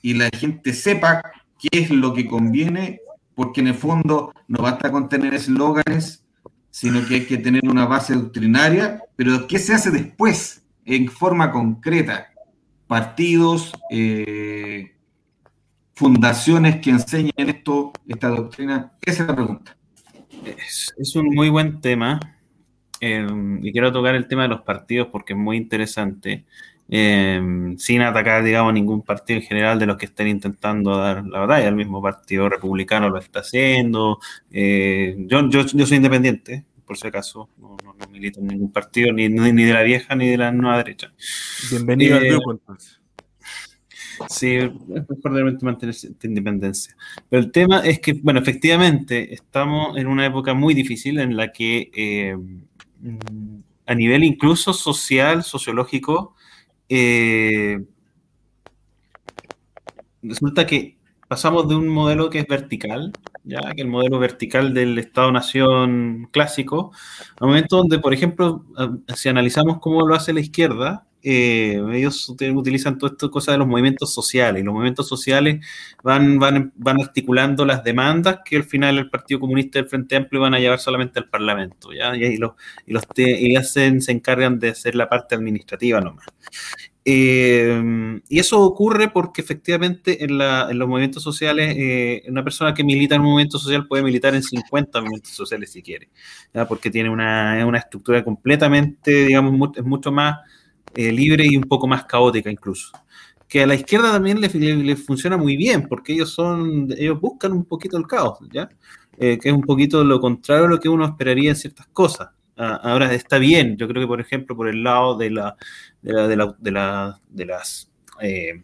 y la gente sepa qué es lo que conviene, porque en el fondo no basta con tener eslóganes, sino que hay que tener una base doctrinaria, pero ¿qué se hace después en forma concreta? Partidos, eh, fundaciones que enseñen esto, esta doctrina. Esa es la pregunta. es un muy buen tema. Em, y quiero tocar el tema de los partidos porque es muy interesante, em, sin atacar, digamos, ningún partido en general de los que estén intentando dar la batalla. El mismo partido republicano lo está haciendo. Eh, yo, yo, yo, soy independiente, por si acaso, no, no, milito en ningún partido, ni, ni, de la vieja ni de la nueva derecha. Bienvenido al eh, grupo, entonces. Sí, es mejor mantener esta independencia. Pero el tema es que, bueno, efectivamente, estamos en una época muy difícil en la que eh, Mm, a nivel incluso social, sociológico, eh, resulta que pasamos de un modelo que es vertical, ya que el modelo vertical del Estado-Nación clásico, a un momento donde, por ejemplo, si analizamos cómo lo hace la izquierda, eh, ellos utilizan todas estas cosas de los movimientos sociales. Y los movimientos sociales van, van, van articulando las demandas que al final el Partido Comunista del Frente Amplio van a llevar solamente al Parlamento. ¿ya? Y, los, y, los y hacen, se encargan de hacer la parte administrativa nomás. Eh, y eso ocurre porque efectivamente en, la, en los movimientos sociales, eh, una persona que milita en un movimiento social puede militar en 50 movimientos sociales si quiere, ¿ya? porque tiene una, una estructura completamente, digamos, es mucho más eh, libre y un poco más caótica incluso que a la izquierda también le, funciona muy bien, porque ellos son, ellos buscan un poquito el caos, ¿ya? Eh, que es un poquito lo contrario a lo que uno esperaría en ciertas cosas. Ah, ahora está bien, yo creo que por ejemplo por el lado de la de, la, de, la, de, la, de las eh,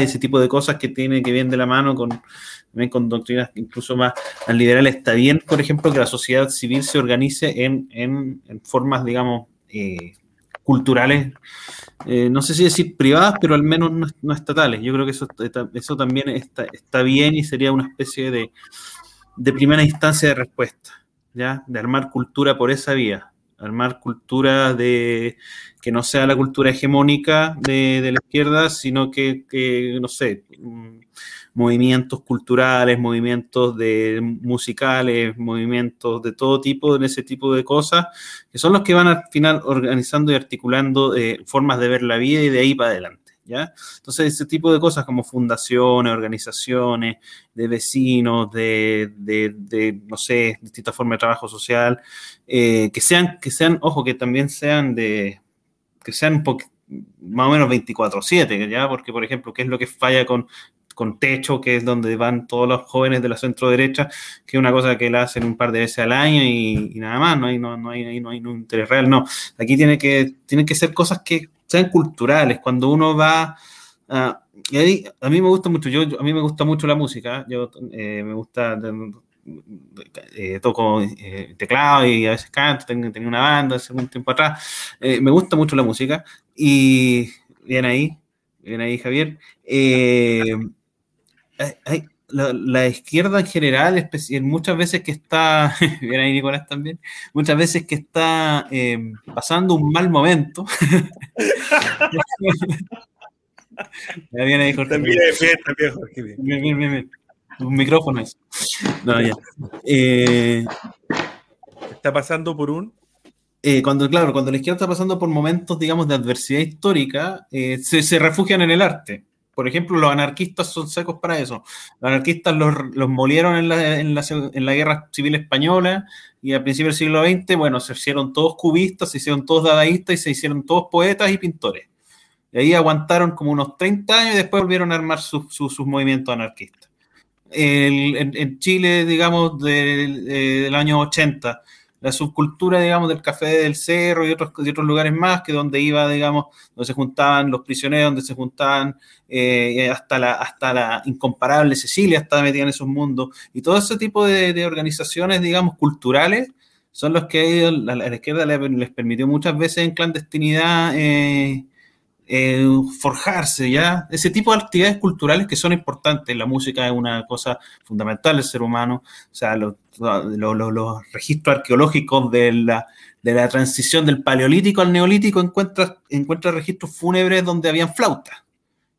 ese tipo de cosas que tiene que bien de la mano con, con doctrinas incluso más, liberales, está bien, por ejemplo, que la sociedad civil se organice en, en, formas, digamos, eh, culturales, eh, no sé si decir privadas, pero al menos no, estatales. Yo creo que eso, eso también está, está bien y sería una especie de, de primera instancia de respuesta, ¿ya? De armar cultura por esa vía armar cultura de que no sea la cultura hegemónica de, la izquierda, sino que, que, no sé, movimientos culturales, movimientos de musicales, movimientos de todo tipo, en ese tipo de cosas, que son los que van al final organizando y articulando eh, formas de ver la vida y de ahí para adelante. ¿Ya? Entonces, ese tipo de cosas como fundaciones, organizaciones, de vecinos, de, de, no sé, distintas formas de trabajo social, eh, que sean, que sean, ojo, que también sean de, que sean un más o menos 24/7, ¿ya? Porque, por ejemplo, ¿qué es lo que falla con, con techo, que es donde van todos los jóvenes de la centro derecha, que es una cosa que la hacen un par de veces al año y, nada más, no hay, no, no, hay, no hay un interés real, no. Aquí tiene que, tienen que ser cosas que sean culturales. Cuando uno va a, a mí me gusta mucho, yo, a mí me gusta mucho la música, yo eh, me gusta, eh, toco eh, teclado y a veces canto, tengo, tenía una banda hace un tiempo atrás, me gusta mucho la música y bien ahí, bien ahí Javier. La, izquierda en general, muchas veces que está, bien ahí Nicolás también, muchas veces que está em, pasando un mal momento. bien ahí Jorge. También, bien, Jorge. Bien, bien, bien, Un micrófono es. No, ya. Eh, está pasando por un eh, cuando, claro, cuando la izquierda está pasando por momentos, digamos, de adversidad histórica, eh, se, se, refugian en el arte. Por ejemplo, los anarquistas son secos para eso. Los anarquistas los, molieron en la, en, la, en la, guerra civil española y a principios del siglo XX, bueno, se hicieron todos cubistas, se hicieron todos dadaístas y se hicieron todos poetas y pintores. Y ahí aguantaron como unos 30 años y después volvieron a armar sus movimientos anarquistas. El, en, Chile, digamos, del, del año 80, la subcultura, digamos, del café del cerro y otros, otros lugares más, que donde iba, digamos, donde se juntaban los prisioneros, donde se juntaban eh, hasta, la, hasta la incomparable Cecilia, estaba metida en esos mundos, y todo ese tipo de, organizaciones, digamos, culturales, son los que a la, izquierda les, permitió muchas veces en clandestinidad eh, eh, forjarse, ¿ya? Ese tipo de actividades culturales que son importantes. La música es una cosa fundamental del ser humano. O sea, los, registros arqueológicos de la, de la, transición del paleolítico al neolítico encuentra, encuentra registros fúnebres donde habían flautas,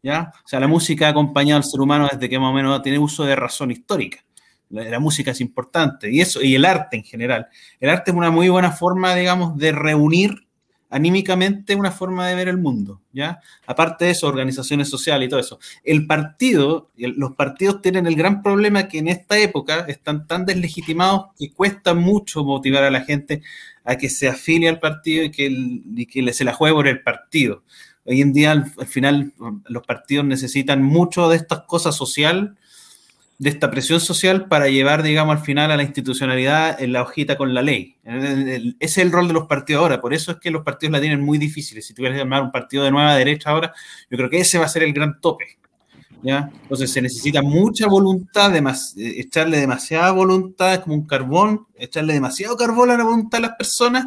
¿ya? O sea, la música ha acompañado al ser humano desde que más o menos tiene uso de razón histórica. La, la música es importante y eso, y el arte en general. El arte es una muy buena forma, digamos, de reunir anímicamente una forma de ver el mundo, ¿ya? Aparte de eso, organizaciones sociales y todo eso. El partido, los partidos tienen el gran problema que en esta época están tan deslegitimados que cuesta mucho motivar a la gente a que se afilie al partido y que, y que se la juegue por el partido. Hoy en día, al, al final, los partidos necesitan mucho de estas cosas sociales de esta presión social para llevar, digamos, al final a la institucionalidad en la hojita con la ley. Ese es el rol de los partidos ahora, por eso es que los partidos la tienen muy difícil. Si tuvieras que llamar un partido de nueva derecha ahora, yo creo que ese va a ser el gran tope. ¿ya? Entonces se necesita mucha voluntad, de echarle demasiada voluntad, como un carbón, echarle demasiado carbón a la voluntad de las personas.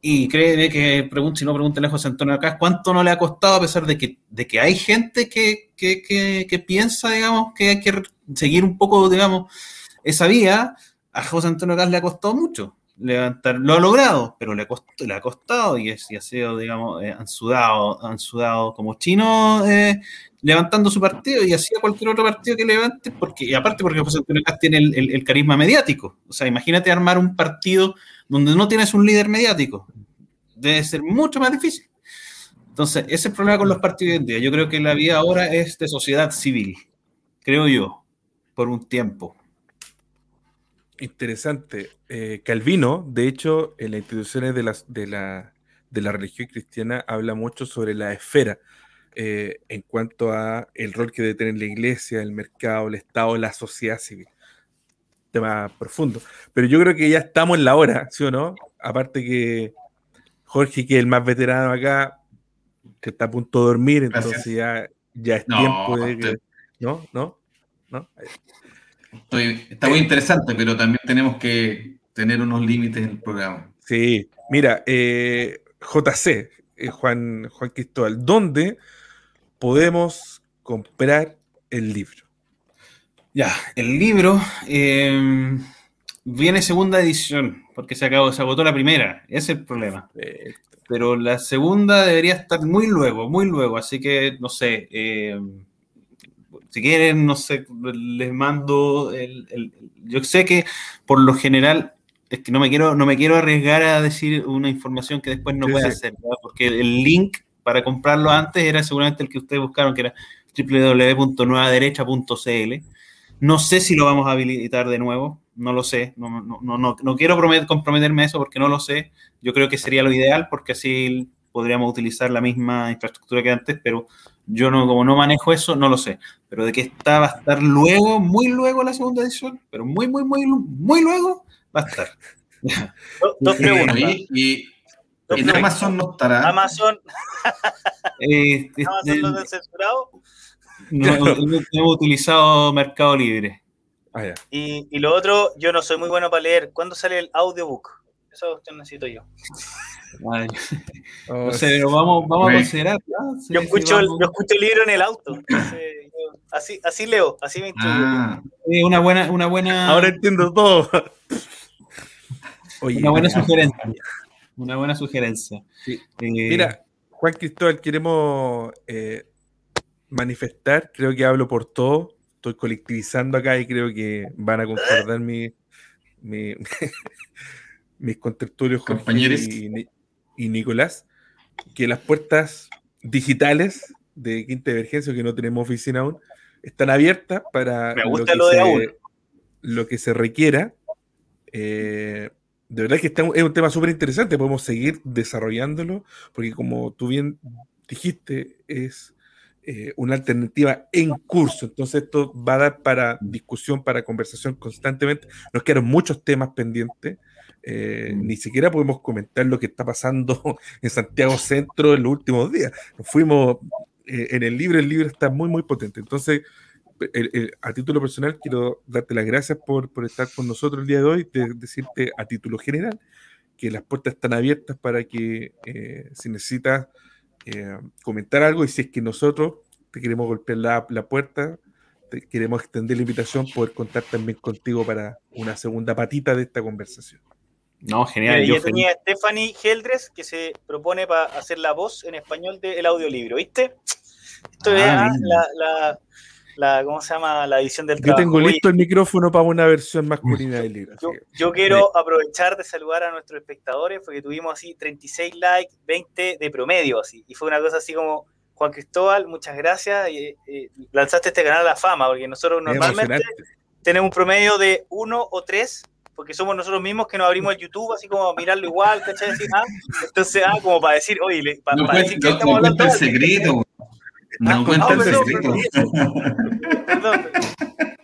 Y créeme que, si no pregúntale a José Antonio acá, ¿cuánto no le ha costado a pesar de que, de que hay gente que, que, que, que piensa, digamos, que hay que seguir un poco, digamos, esa vía, a José Antonio Gas le ha costado mucho levantar, lo ha logrado, pero le ha, costado, le ha costado y, es, y ha sido, digamos, eh, han, sudado, han sudado como chino eh, levantando su partido y así a cualquier otro partido que levante, porque, y aparte porque José Antonio Gas tiene el, el, carisma mediático. O sea, imagínate armar un partido donde no tienes un líder mediático. Debe ser mucho más difícil. Entonces, ese es el problema con los partidos hoy en día. Yo creo que la vía ahora es de sociedad civil, creo yo por un tiempo. Interesante. Eh, Calvino, de hecho, en las instituciones de, las, de, la, de la religión cristiana habla mucho sobre la esfera. eh, en cuanto a el rol que debe tener la iglesia, el mercado, el Estado, la sociedad civil. Tema profundo. Pero yo creo que ya estamos en la hora, ¿sí o no? Aparte que Jorge, que es el más veterano acá, que está a punto de dormir, entonces ya, ya es tiempo de que... ¿No? ¿No? ¿No? está muy interesante, pero también tenemos que tener unos límites en el programa. Sí, mira, eh, JC, eh, Juan, Juan Cristóbal, ¿dónde podemos comprar el libro? Ya, el libro eh, viene segunda edición, porque se acabó, se agotó la primera, ese es el problema. Pero la segunda debería estar muy luego, muy luego, así que no sé. Si quieren, no sé, les mando el, Yo sé que por lo general, es que no me quiero, no me quiero arriesgar a decir una información que después no pueda hacer, porque el link para comprarlo antes era seguramente el que ustedes buscaron, que era www.nuevaderecha.cl. No sé si lo vamos a habilitar de nuevo, no lo sé, no, no, no, no quiero comprometerme a eso porque no lo sé. Yo creo que sería lo ideal porque así podríamos utilizar la misma infraestructura que antes, pero yo no, como no manejo eso, no lo sé. Pero de que está, va a estar luego, muy luego la segunda edición, pero muy, muy, muy, muy luego va a estar. Dos preguntas. Y, en Amazon no estará. Amazon. Eh, Amazon no está censurado. No, hemos utilizado Mercado Libre. Ah, y, y, lo otro, yo no soy muy bueno para leer. ¿Cuándo sale el audiobook? Eso necesito yo. no sé, pero vamos, vamos a considerar. yo, escucho el, yo escucho el libro en el auto. así, así leo, así me instruyo. Ah. una buena, una buena. Ahora entiendo todo. Oye, una buena sugerencia. Una buena sugerencia. Eh, Mira, Juan Cristóbal, queremos eh, manifestar, creo que hablo por todo, estoy colectivizando acá y creo que van a concordar mi, mi mis contertulios compañeros y, Nicolás, que las puertas digitales de Quinta Emergencia, que no tenemos oficina aún, están abiertas para lo, que se, lo, que se, requiera. Eh, de verdad que es un tema súper interesante, podemos seguir desarrollándolo, porque como tú bien dijiste, es eh, una alternativa en curso. Entonces esto va a dar para discusión, para conversación constantemente. Nos quedan muchos temas pendientes. Eh, mm. ni siquiera podemos comentar lo que está pasando en Santiago Centro en los últimos días. Nos fuimos eh, en el libro, el libro está muy, muy potente. Entonces, a título personal, quiero darte las gracias por, por estar con nosotros el día de hoy, de, decirte a título general que las puertas están abiertas para que eh, si necesitas comentar algo y si es que nosotros te queremos golpear la, la puerta, te queremos extender la invitación, poder contar también contigo para una segunda patita de esta conversación. No, genial. yo, tenía a Stephanie Geldres que se propone para hacer la voz en español del audiolibro, ¿viste? Esto ah, la, la, ¿cómo se llama? La edición del Yo tengo listo el micrófono para una versión masculina del libro. Yo, quiero aprovechar de saludar a nuestros espectadores porque tuvimos así 36 likes, 20 de promedio, así. Y fue una cosa así como, Juan Cristóbal, muchas gracias. Y, lanzaste este canal a la fama porque nosotros normalmente tenemos un promedio de uno o tres porque somos nosotros mismos que nos abrimos el YouTube así como a mirarlo igual, ¿cachai? ah, entonces, ah, como para decir, oye, para, no decir que estamos hablando. el secreto. No ah, cuenta el secreto. Perdón,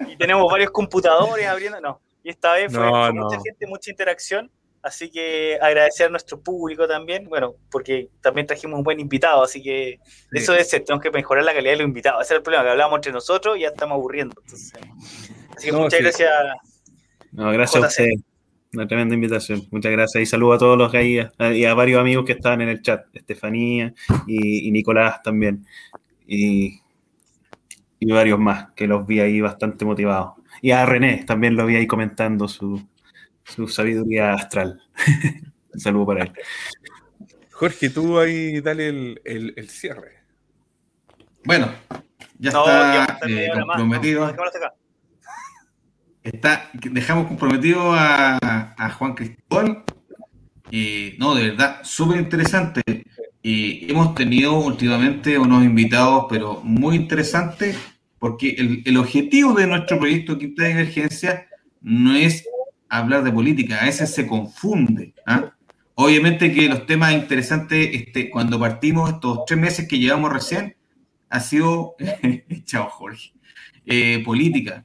Y tenemos varios computadores abriendo, no. Y esta vez fue, mucha gente, mucha interacción. Así que agradecer a nuestro público también, bueno, porque también trajimos un buen invitado, así que eso es tenemos que mejorar la calidad de los invitados. Ese es el problema, que hablamos entre nosotros y ya estamos aburriendo. Entonces, así que muchas gracias no, gracias a usted. Una tremenda invitación. Muchas gracias. Y saludo a todos los que hay y a varios amigos que estaban en el chat. Estefanía y, Nicolás también. Y, varios más que los vi ahí bastante motivados. Y a René también lo vi ahí comentando su, sabiduría astral. Un saludo para él. Jorge, tú ahí dale el, cierre. Bueno, ya está eh, comprometido. Está, dejamos comprometido a, Juan Cristóbal. Y no, de verdad, súper interesante. Y hemos tenido últimamente unos invitados, pero muy interesantes, porque el, objetivo de nuestro proyecto Quinta de Emergencia no es hablar de política, a veces se confunde. ¿ah? Obviamente que los temas interesantes, este, cuando partimos estos tres meses que llevamos recién, ha sido, chao Jorge, eh,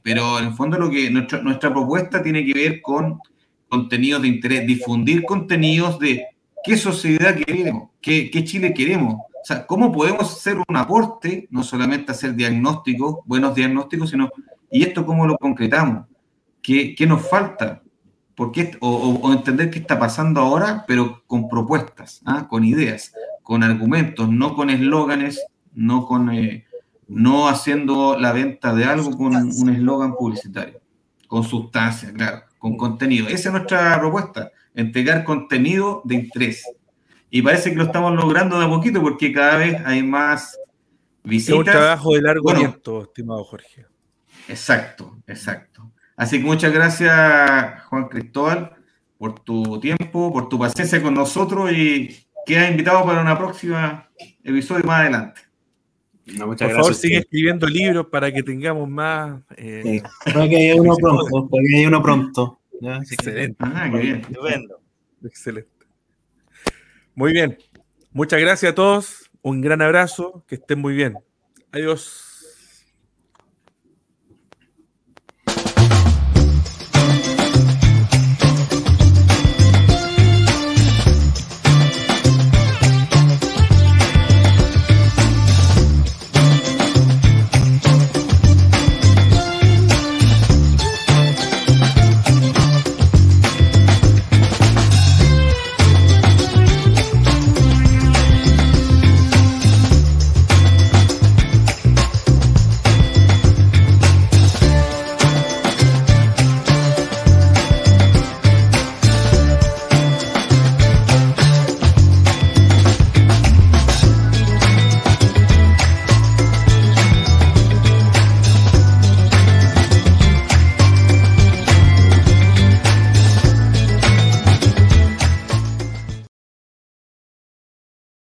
pero en el fondo lo que nuestra, nuestra propuesta tiene que ver con contenidos de interés, difundir contenidos de qué sociedad queremos, qué, qué Chile queremos, o sea, cómo podemos hacer un aporte, no solamente hacer diagnósticos, buenos diagnósticos, sino, ¿y esto cómo lo concretamos? ¿Qué, qué nos falta? ¿Por qué, o, o, entender qué está pasando ahora, pero con propuestas, ¿ah? con ideas, con argumentos, no con eslóganes, no con eh, no haciendo la venta de algo con un eslogan publicitario, con sustancia, claro, con contenido. Esa es nuestra propuesta, entregar contenido de interés. Y parece que lo estamos logrando de a poquito porque cada vez hay más visitas. Es un trabajo de largo bueno, aliento, estimado Jorge. Exacto, exacto. Así que muchas gracias, Juan Cristóbal, por tu tiempo, por tu paciencia con nosotros y queda invitado para una próxima episodio más adelante. No, Por gracias, favor, sigue escribiendo libros para que tengamos más. Eh, sí. Para que haya uno pronto. Para que haya uno pronto. ¿Ya? Excelente. Ah, qué bien. Estupendo. Excelente. Muy bien. Muchas gracias a todos. Un gran abrazo. Que estén muy bien. Adiós.